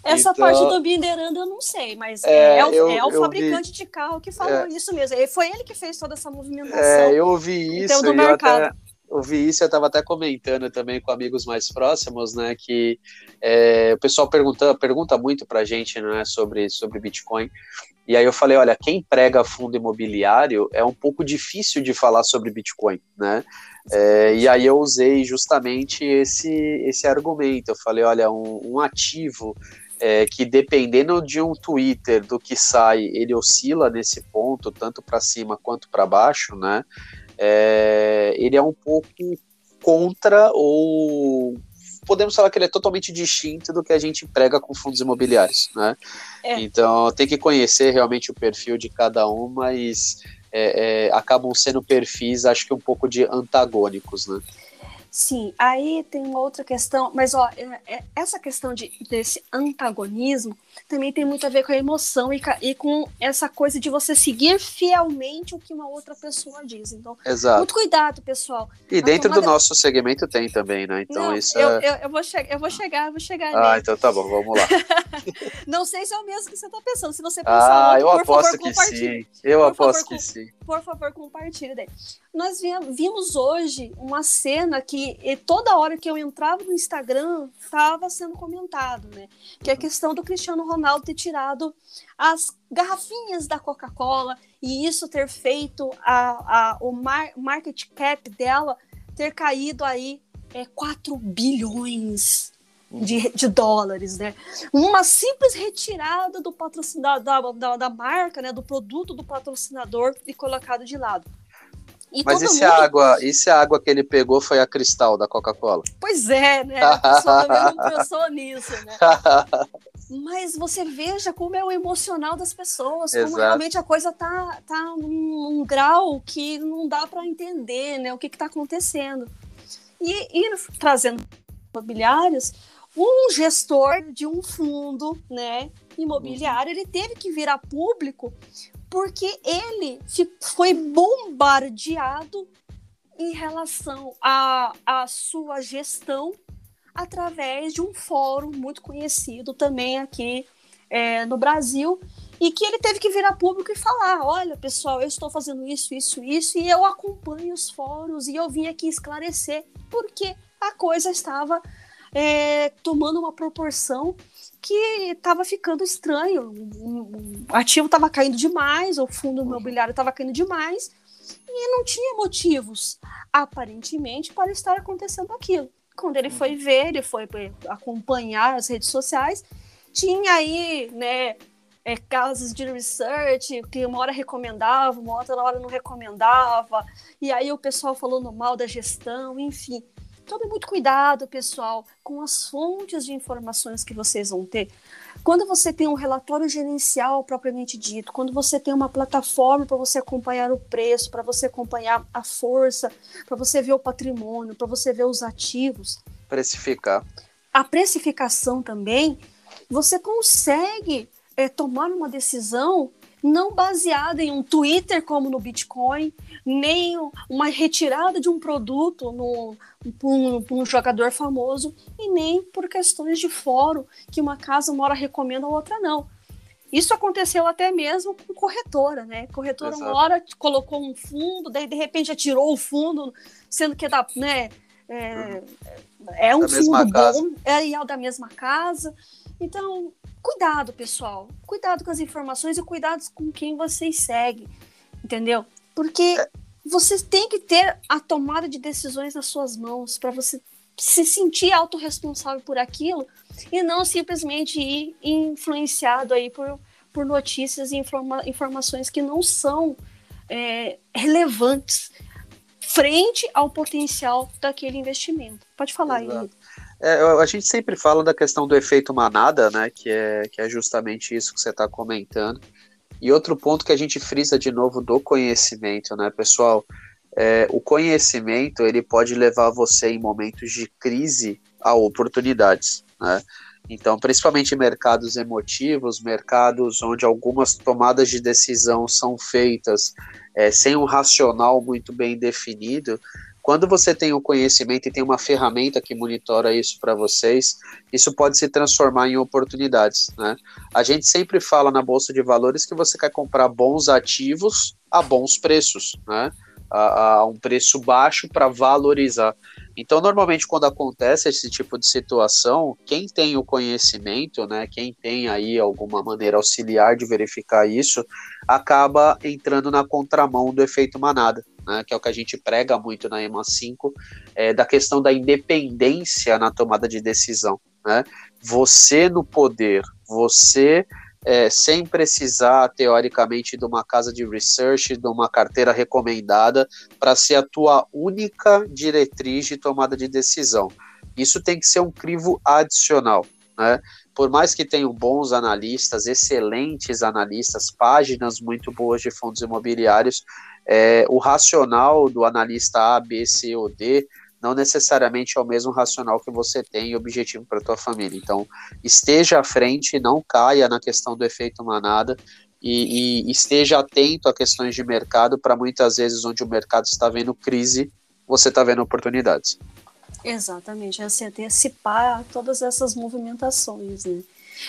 Essa então, parte do Binderando eu não sei, mas é, é o, eu, é o fabricante vi, de carro que falou é, isso mesmo. Foi ele que fez toda essa movimentação. É, eu ouvi isso. do mercado. Até, ouvi isso, eu estava até comentando também com amigos mais próximos, né? Que é, o pessoal pergunta, pergunta muito pra gente né, sobre, sobre Bitcoin. E aí eu falei, olha, quem prega fundo imobiliário é um pouco difícil de falar sobre Bitcoin, né? É, e aí eu usei justamente esse, esse argumento. Eu falei, olha, um, um ativo é, que dependendo de um Twitter do que sai, ele oscila nesse ponto, tanto para cima quanto para baixo, né? É, ele é um pouco contra ou podemos falar que ele é totalmente distinto do que a gente prega com fundos imobiliários, né? É. Então tem que conhecer realmente o perfil de cada um, mas é, é, acabam sendo perfis, acho que um pouco de antagônicos, né? Sim, aí tem uma outra questão, mas ó, é, é, essa questão de, desse antagonismo também tem muito a ver com a emoção e, e, com essa coisa de você seguir fielmente o que uma outra pessoa diz. Então, Exato. muito cuidado, pessoal. E dentro tomada... do nosso segmento tem também, né? Então Não, isso eu, é... eu, eu, vou eu vou chegar, eu vou chegar. Ah, então tá bom, vamos lá. (laughs) Não sei se é o mesmo que você está pensando. Se você pensar, ah, eu aposto favor, que sim. Eu por aposto favor, que sim. Por favor, compartilhe daí. Nós vimos hoje uma cena que toda hora que eu entrava no Instagram estava sendo comentado, né? Que é a questão do Cristiano Ronaldo ter tirado as garrafinhas da Coca-Cola e isso ter feito a, a, o mar, market cap dela ter caído aí é, 4 bilhões de, de, dólares, né? Uma simples retirada do patrocinador da, da, da, marca, né? Do produto do patrocinador e colocado de lado. E Mas e se, mundo... a água, e se a água que ele pegou foi a cristal da Coca-Cola? Pois é, né? A pessoa também não (laughs) pensou nisso, né? (laughs) Mas você veja como é o emocional das pessoas, como Exato. realmente a coisa tá, tá num, num grau que não dá para entender, né? O que está acontecendo. E, e trazendo imobiliários, um gestor de um fundo, né, imobiliário, ele teve que virar público porque ele foi bombardeado em relação à, à sua gestão através de um fórum muito conhecido também aqui é, no Brasil e que ele teve que virar público e falar: olha, pessoal, eu estou fazendo isso, isso, isso, e eu acompanho os fóruns e eu vim aqui esclarecer porque a coisa estava é, tomando uma proporção que estava ficando estranho. O ativo estava caindo demais, o fundo imobiliário estava caindo demais, e não tinha motivos, aparentemente, para estar acontecendo aquilo. Quando ele foi ver, ele foi acompanhar as redes sociais, tinha aí, né, é, casos de research que uma hora recomendava, uma outra hora não recomendava, e aí o pessoal falando mal da gestão, enfim. Tome muito cuidado, pessoal, com as fontes de informações que vocês vão ter. Quando você tem um relatório gerencial propriamente dito, quando você tem uma plataforma para você acompanhar o preço, para você acompanhar a força, para você ver o patrimônio, para você ver os ativos. Precificar. A precificação também, você consegue é, tomar uma decisão não baseada em um Twitter como no Bitcoin, nem uma retirada de um produto no, um, um jogador famoso, e nem por questões de fórum que uma casa uma hora recomenda, a outra não. Isso aconteceu até mesmo com corretora, né? Corretora Exato. uma hora colocou um fundo, daí de repente já tirou o fundo, sendo que é da, né, é, é um da fundo bom, é da mesma casa. Então, cuidado, pessoal. Cuidado com as informações e cuidado com quem vocês seguem. Entendeu? Porque. você tem que ter a tomada de decisões nas suas mãos para você se sentir autorresponsável por aquilo e não simplesmente ir influenciado aí por, por notícias e informa informações que não são é, relevantes frente ao potencial daquele investimento. Pode falar Exato. aí. É, a gente sempre fala da questão do efeito manada, né? Que é, que é justamente isso que você está comentando. E outro ponto que a gente frisa de novo do conhecimento, né, pessoal? É, o conhecimento ele pode levar você em momentos de crise a oportunidades, né? Então, principalmente mercados emotivos, mercados onde algumas tomadas de decisão são feitas é, sem um racional muito bem definido, quando você tem o conhecimento e tem uma ferramenta que monitora isso para vocês, isso pode se transformar em oportunidades. Né? A gente sempre fala na Bolsa de Valores que você quer comprar bons ativos a bons preços, né? a, a um preço baixo para valorizar. Então, normalmente, quando acontece esse tipo de situação, quem tem o conhecimento, né, quem tem aí alguma maneira auxiliar de verificar isso, acaba entrando na contramão do efeito manada né, que é o que a gente prega muito na EMA 5, é, da questão da independência na tomada de decisão. Né? Você no poder, você é, sem precisar, teoricamente, de uma casa de research, de uma carteira recomendada, para ser a tua única diretriz de tomada de decisão. Isso tem que ser um crivo adicional. Né? Por mais que tenham bons analistas, excelentes analistas, páginas muito boas de fundos imobiliários, é, o racional do analista A, B, C ou D não necessariamente é o mesmo racional que você tem e objetivo para tua família. Então, esteja à frente, não caia na questão do efeito manada e, e esteja atento a questões de mercado para muitas vezes onde o mercado está vendo crise, você está vendo oportunidades. Exatamente, é se antecipar todas essas movimentações, né?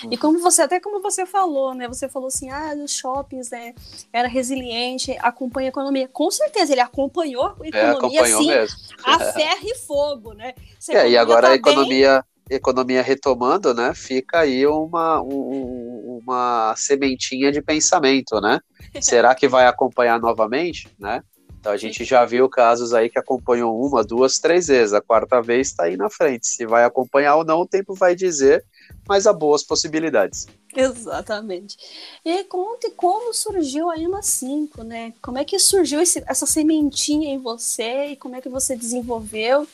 E como você, até como você falou, né? Você falou assim, ah, os shoppings, né? Era resiliente, acompanha a economia. Com certeza, ele acompanhou a é, economia, é, sim, mesmo. a ferro e fogo, né? É, e agora tá a economia, bem... economia retomando, né? Fica aí uma, um, uma sementinha de pensamento, né? (laughs) Será que vai acompanhar novamente, né? Então a gente já viu casos aí que acompanham uma, duas, três vezes. A quarta vez está aí na frente. Se vai acompanhar ou não, o tempo vai dizer mas há boas possibilidades. Exatamente. E conte como surgiu a EMA 5, né? Como é que surgiu esse, essa sementinha em você e como é que você desenvolveu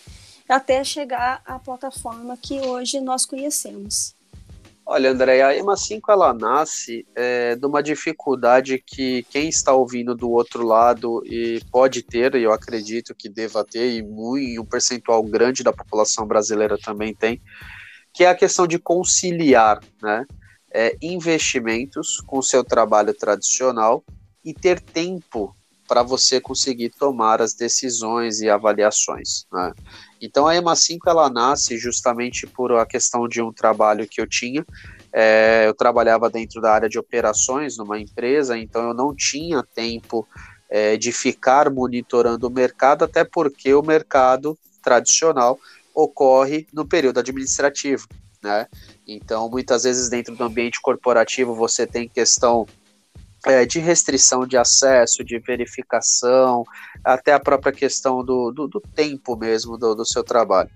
até chegar à plataforma que hoje nós conhecemos? Olha, André, a EMA 5 ela nasce é, de uma dificuldade que quem está ouvindo do outro lado e pode ter, e eu acredito que deva ter, e muito, um percentual grande da população brasileira também tem, que é a questão de conciliar né, é, investimentos com seu trabalho tradicional e ter tempo para você conseguir tomar as decisões e avaliações. Né? Então a EMA 5 ela nasce justamente por a questão de um trabalho que eu tinha. É, eu trabalhava dentro da área de operações numa empresa, então eu não tinha tempo é, de ficar monitorando o mercado, até porque o mercado tradicional ocorre no período administrativo, né? Então, muitas vezes dentro do ambiente corporativo você tem questão é, de restrição de acesso, de verificação, até a própria questão do, do, do tempo mesmo do, do, seu trabalho.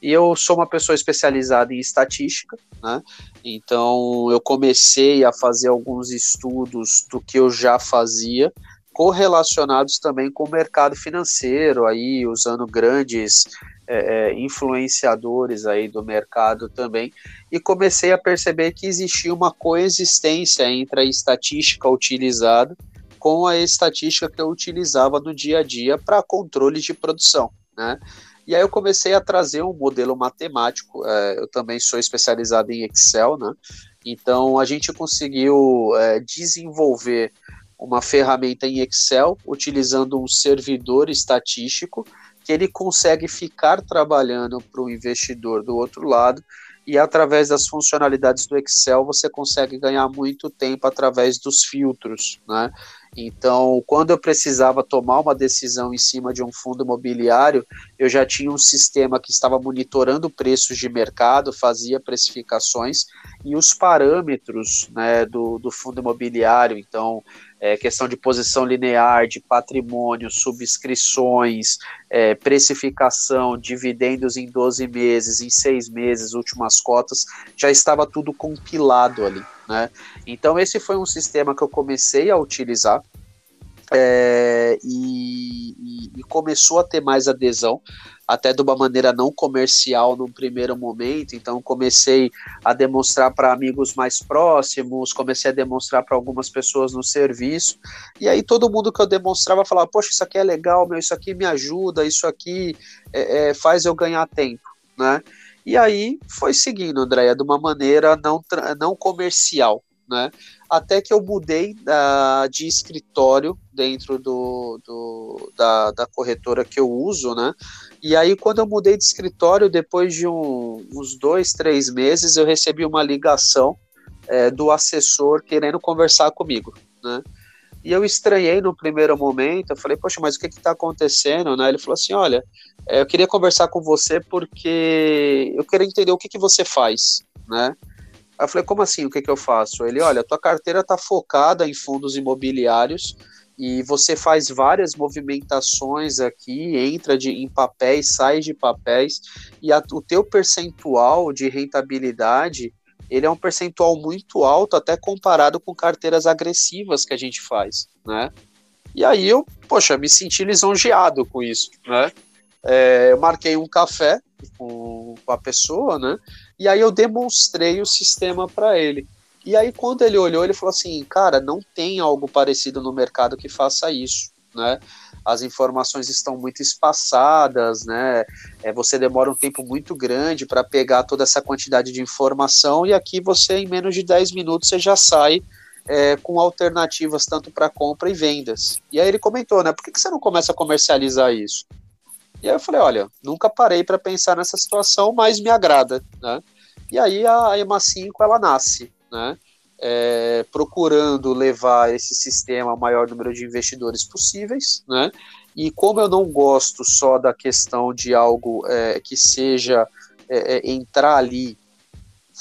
E eu sou uma pessoa especializada em estatística, né? Então eu comecei a fazer alguns estudos do que eu já fazia, correlacionados também com o mercado financeiro, aí usando grandes é, é, influenciadores aí do mercado também, e comecei a perceber que existia uma coexistência entre a estatística utilizada com a estatística que eu utilizava no dia a dia para controle de produção, né? E aí eu comecei a trazer um modelo matemático, é, eu também sou especializado em Excel, né? Então a gente conseguiu é, desenvolver uma ferramenta em Excel utilizando um servidor estatístico que ele consegue ficar trabalhando para o investidor do outro lado e através das funcionalidades do Excel você consegue ganhar muito tempo através dos filtros, né? Então, quando eu precisava tomar uma decisão em cima de um fundo imobiliário, eu já tinha um sistema que estava monitorando preços de mercado, fazia precificações e os parâmetros né, do, do fundo imobiliário. Então, é, questão de posição linear, de patrimônio, subscrições, é, precificação, dividendos em 12 meses, em seis meses, últimas cotas, já estava tudo compilado ali. Né? Então, esse foi um sistema que eu comecei a utilizar. É, e, e, começou a ter mais adesão até de uma maneira não comercial num primeiro momento. Então, comecei a demonstrar para amigos mais próximos, comecei a demonstrar para algumas pessoas no serviço. E aí, todo mundo que eu demonstrava falava: Poxa, isso aqui é legal, meu, isso aqui me ajuda, isso aqui é, é, faz eu ganhar tempo, né? E aí foi seguindo, Andréia, de uma maneira não, não comercial, né? Até que eu mudei uh, de escritório dentro do, do da, da corretora que eu uso, né? E aí, quando eu mudei de escritório, depois de um, uns dois, três meses, eu recebi uma ligação é, do assessor querendo conversar comigo, né? E eu estranhei no primeiro momento, eu falei, poxa, mas o que está acontecendo? Né? Ele falou assim, olha, é, eu queria conversar com você porque eu queria entender o que, que você faz, né? Aí eu falei, como assim, o que, que eu faço? Ele, olha, tua carteira está focada em fundos imobiliários, e você faz várias movimentações aqui, entra de, em papéis, sai de papéis, e a, o teu percentual de rentabilidade, ele é um percentual muito alto, até comparado com carteiras agressivas que a gente faz, né? E aí eu, poxa, me senti lisonjeado com isso, né? É, eu marquei um café com a pessoa, né? E aí eu demonstrei o sistema para ele. E aí, quando ele olhou, ele falou assim: cara, não tem algo parecido no mercado que faça isso, né? As informações estão muito espaçadas, né? É, você demora um tempo muito grande para pegar toda essa quantidade de informação, e aqui você, em menos de 10 minutos, você já sai é, com alternativas tanto para compra e vendas. E aí ele comentou, né? Por que, que você não começa a comercializar isso? E aí eu falei, olha, nunca parei para pensar nessa situação, mas me agrada, né? E aí a EMA 5 ela nasce né? É, procurando levar esse sistema ao maior número de investidores possíveis, né? E como eu não gosto só da questão de algo é, que seja é, é entrar ali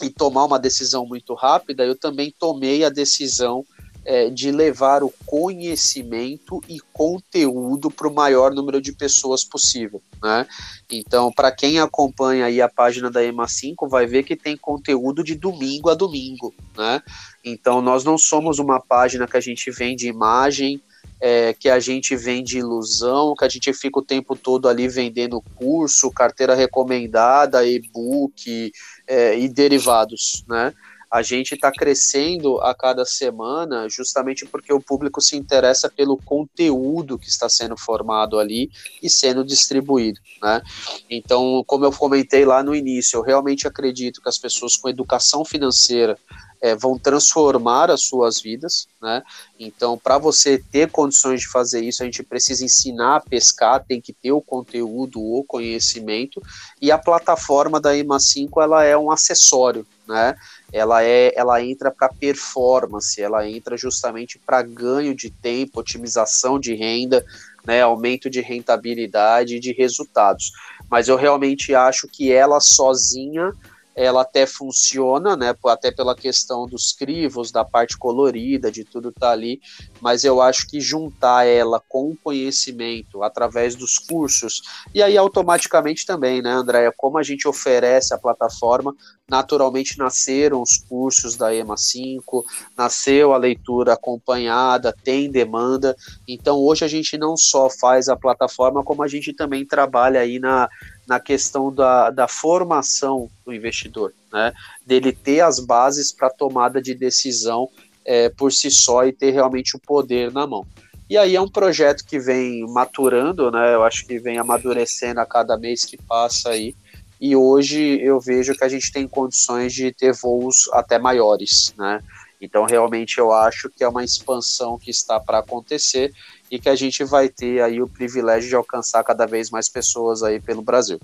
e tomar uma decisão muito rápida, eu também tomei a decisão é, de levar o conhecimento e conteúdo para o maior número de pessoas possível. Né? Então, para quem acompanha aí a página da EMA 5, vai ver que tem conteúdo de domingo a domingo. Né? Então, nós não somos uma página que a gente vende imagem, é, que a gente vende ilusão, que a gente fica o tempo todo ali vendendo curso, carteira recomendada, e-book é, e derivados, né? A gente está crescendo a cada semana justamente porque o público se interessa pelo conteúdo que está sendo formado ali e sendo distribuído, né? Então, como eu comentei lá no início, eu realmente acredito que as pessoas com educação financeira é, vão transformar as suas vidas, né? Então, para você ter condições de fazer isso, a gente precisa ensinar a pescar, tem que ter o conteúdo, o conhecimento, e a plataforma da EMA 5 ela é um acessório, né? Ela é, ela entra para performance, ela entra justamente para ganho de tempo, otimização de renda, né, aumento de rentabilidade e de resultados. Mas eu realmente acho que ela sozinha ela até funciona, né, até pela questão dos crivos, da parte colorida, de tudo tá ali, mas eu acho que juntar ela com o conhecimento através dos cursos, e aí automaticamente também, né, Andréia, como a gente oferece a plataforma, naturalmente nasceram os cursos da EMA 5, nasceu a leitura acompanhada, tem demanda, então hoje a gente não só faz a plataforma, como a gente também trabalha aí na na questão da, da formação do investidor, né? dele ter as bases para tomada de decisão é, por si só e ter realmente o poder na mão. E aí é um projeto que vem maturando, né? Eu acho que vem amadurecendo a cada mês que passa aí. E hoje eu vejo que a gente tem condições de ter voos até maiores, né? Então realmente eu acho que é uma expansão que está para acontecer e que a gente vai ter aí o privilégio de alcançar cada vez mais pessoas aí pelo Brasil.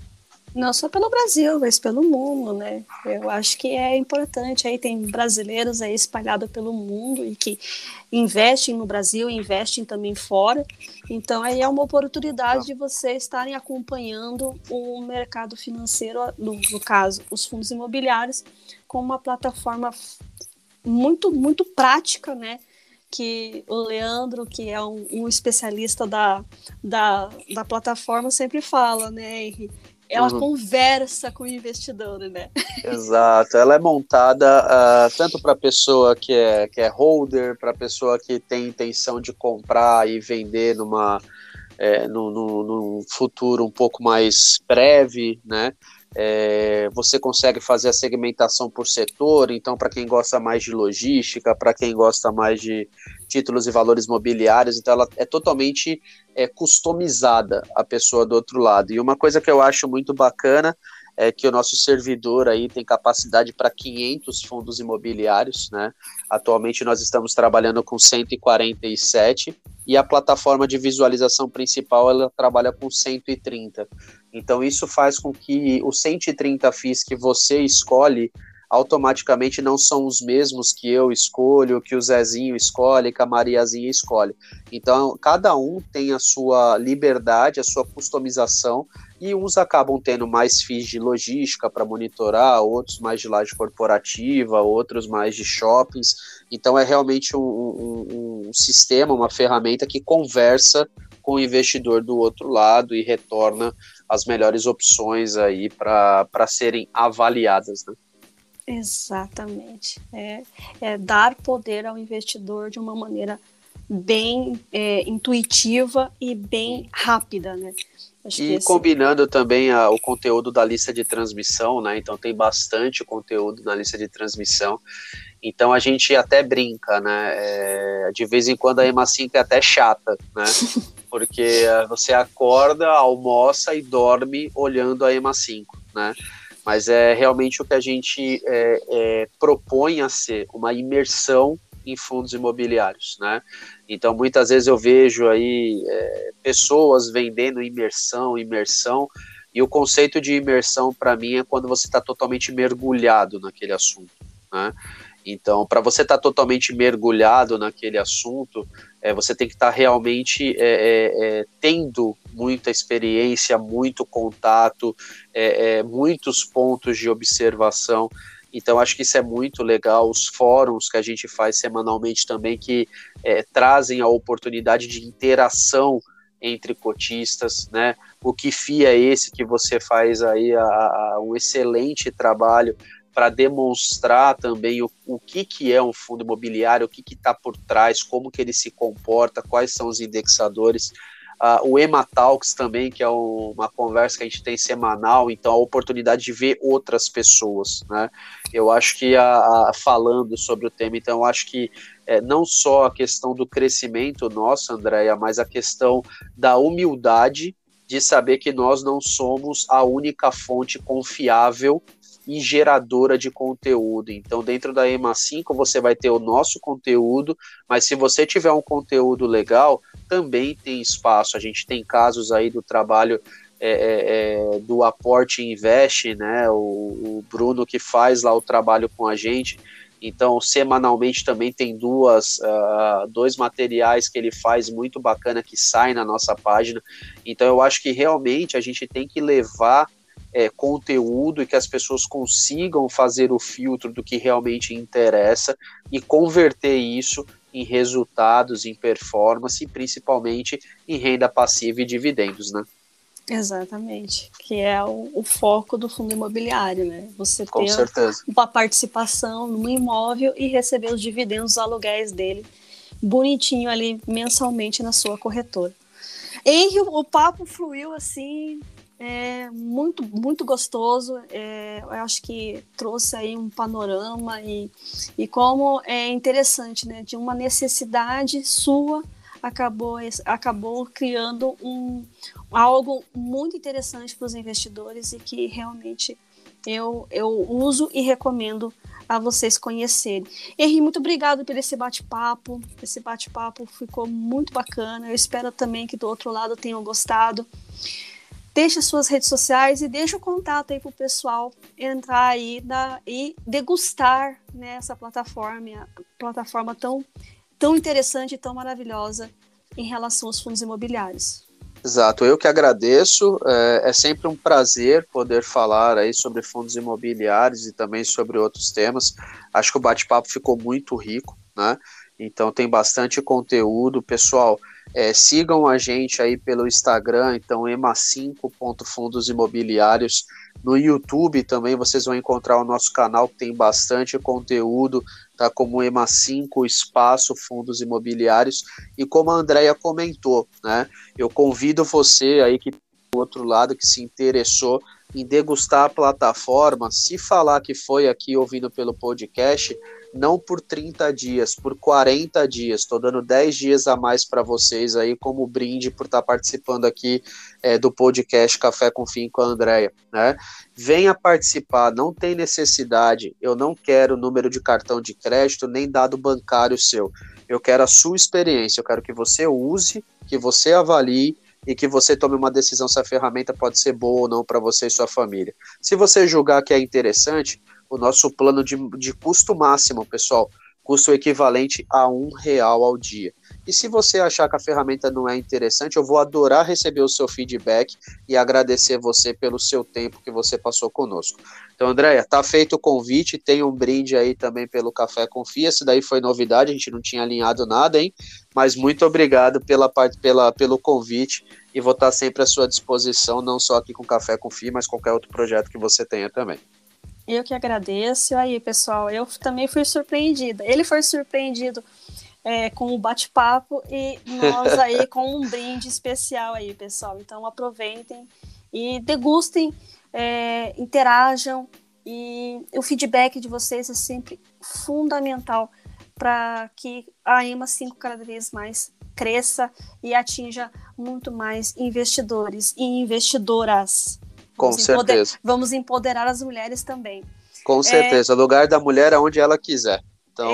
Não só pelo Brasil, mas pelo mundo, né? Eu acho que é importante. Aí tem brasileiros aí espalhados pelo mundo e que investem no Brasil, investem também fora. Então aí é uma oportunidade de vocês estarem acompanhando o mercado financeiro, no, no caso, os fundos imobiliários, com uma plataforma muito, muito prática, né? Que o Leandro, que é um, um especialista da, da, da plataforma, sempre fala, né, Henry? ela uhum. conversa com o investidor, né? Exato, ela é montada uh, tanto para a pessoa que é, que é holder, para a pessoa que tem intenção de comprar e vender numa, é, no, no, num futuro um pouco mais breve, né? É, você consegue fazer a segmentação por setor, então para quem gosta mais de logística, para quem gosta mais de títulos e valores mobiliários, então ela é totalmente é, customizada a pessoa do outro lado. E uma coisa que eu acho muito bacana é que o nosso servidor aí tem capacidade para 500 fundos imobiliários, né? Atualmente nós estamos trabalhando com 147 e a plataforma de visualização principal ela trabalha com 130. Então isso faz com que os 130 FIIs que você escolhe automaticamente não são os mesmos que eu escolho, que o Zezinho escolhe, que a Mariazinha escolhe. Então, cada um tem a sua liberdade, a sua customização, e uns acabam tendo mais FIIs de logística para monitorar, outros mais de laje corporativa, outros mais de shoppings. Então, é realmente um, um, um sistema, uma ferramenta que conversa com o investidor do outro lado e retorna as melhores opções aí para serem avaliadas. Né? Exatamente. É, é, dar poder ao investidor de uma maneira bem é, intuitiva e bem rápida, né? Acho e esse... combinando também a, o conteúdo da lista de transmissão, né? Então tem bastante conteúdo na lista de transmissão. Então a gente até brinca, né? É, de vez em quando a EMA 5 é até chata, né? (laughs) Porque você acorda, almoça e dorme olhando a EMA 5, né? mas é realmente o que a gente é, é, propõe a ser uma imersão em fundos imobiliários, né? Então muitas vezes eu vejo aí é, pessoas vendendo imersão, imersão, e o conceito de imersão para mim é quando você está totalmente mergulhado naquele assunto, né? Então, para você estar tá totalmente mergulhado naquele assunto, é, você tem que estar tá realmente é, é, é, tendo muita experiência, muito contato, é, é, muitos pontos de observação. Então, acho que isso é muito legal. Os fóruns que a gente faz semanalmente também, que trazem a oportunidade de interação entre cotistas, né? O que FIA é esse que você faz aí a, a, um excelente trabalho para demonstrar também o, o que, que é um fundo imobiliário, o que está por trás, como que ele se comporta, quais são os indexadores. Uh, o EMA Talks também, que é um, uma conversa que a gente tem semanal, então a oportunidade de ver outras pessoas, né? Eu acho que a, a falando sobre o tema, então eu acho que é, não só a questão do crescimento nosso, Andréia, mas a questão da humildade de saber que nós não somos a única fonte confiável e geradora de conteúdo. Então, dentro da EMA 5, você vai ter o nosso conteúdo, mas se você tiver um conteúdo legal, também tem espaço. A gente tem casos aí do trabalho é, é, é do Aporte Invest, né? O, o, Bruno que faz lá o trabalho com a gente. Então, semanalmente também tem duas, uh, dois materiais que ele faz muito bacana que saem na nossa página. Então, eu acho que realmente a gente tem que levar é, conteúdo e que as pessoas consigam fazer o filtro do que realmente interessa e converter isso em resultados, em performance e principalmente em renda passiva e dividendos, né? Exatamente, que é o, o foco do fundo imobiliário, né? Você Com ter certeza. uma participação no imóvel e receber os dividendos, os aluguéis dele, bonitinho ali mensalmente na sua corretora. Henry, o papo fluiu assim é muito, muito gostoso. É, eu acho que trouxe aí um panorama e, e como é interessante, né? De uma necessidade sua acabou, acabou criando um, algo muito interessante para os investidores e que realmente eu, eu uso e recomendo a vocês conhecerem. Henri, muito obrigado por esse bate-papo. Esse bate-papo ficou muito bacana. Eu espero também que do outro lado tenham gostado. Deixe suas redes sociais e deixe o contato aí para o pessoal entrar aí da, e degustar né, essa plataforma, plataforma tão, tão interessante e tão maravilhosa em relação aos fundos imobiliários. Exato, eu que agradeço. É, é, sempre um prazer poder falar aí sobre fundos imobiliários e também sobre outros temas. Acho que o bate-papo ficou muito rico, né? Então tem bastante conteúdo, pessoal. É, sigam a gente aí pelo Instagram, então ema5.fundos imobiliários. No YouTube também vocês vão encontrar o nosso canal que tem bastante conteúdo, tá? Como EMA5 Espaço Fundos Imobiliários. E como a Andrea comentou, né? Eu convido você aí que do outro lado que se interessou em degustar a plataforma, se falar que foi aqui ouvindo pelo podcast, não por 30 dias, por 40 dias. Estou dando 10 dias a mais para vocês aí como brinde por estar tá participando aqui é, do podcast Café com Fim com a Andrea, né? Venha participar, não tem necessidade. Eu não quero número de cartão de crédito nem dado bancário seu. Eu quero a sua experiência, eu quero que você use, que você avalie e que você tome uma decisão se a ferramenta pode ser boa ou não para você e sua família. Se você julgar que é interessante, o nosso plano de, de custo máximo, pessoal, custo equivalente a um real ao dia. E se você achar que a ferramenta não é interessante, eu vou adorar receber o seu feedback e agradecer você pelo seu tempo que você passou conosco. Então, Andréia, tá feito o convite, tem um brinde aí também pelo Café Confia, isso daí foi novidade, a gente não tinha alinhado nada, hein? Mas muito obrigado pela pela, pelo convite e vou estar sempre à sua disposição, não só aqui com Café Confia, mas qualquer outro projeto que você tenha também. Eu que agradeço. Aí, pessoal, eu também fui surpreendida. Ele foi surpreendido é, com o bate-papo e nós aí (laughs) com um brinde especial aí, pessoal. Então aproveitem e degustem, é, interajam e o feedback de vocês é sempre fundamental para que a EMA 5 cada vez mais cresça e atinja muito mais investidores e investidoras. Com vamos certeza. Empoder, vamos empoderar as mulheres também. Com certeza. É... O lugar da mulher é onde ela quiser. Então,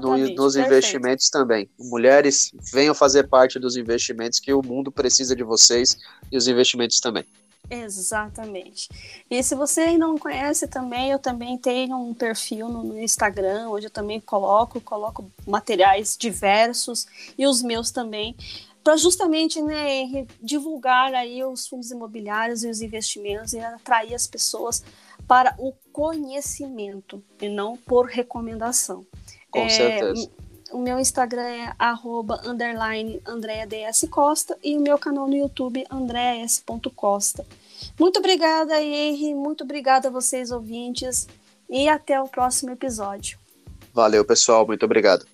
no, nos perfeito. investimentos também. Mulheres, venham fazer parte dos investimentos que o mundo precisa de vocês e os investimentos também. Exatamente. E se você ainda não conhece também, eu também tenho um perfil no, no, Instagram, onde eu também coloco, coloco materiais diversos e os meus também para justamente né, divulgar aí os fundos imobiliários e os investimentos e atrair as pessoas para o conhecimento e não por recomendação. Com é, certeza. O meu Instagram é arroba, underline Costa e o meu canal no YouTube andreas.costa. Muito obrigada, Henry, muito obrigada a vocês ouvintes e até o próximo episódio. Valeu, pessoal, muito obrigado.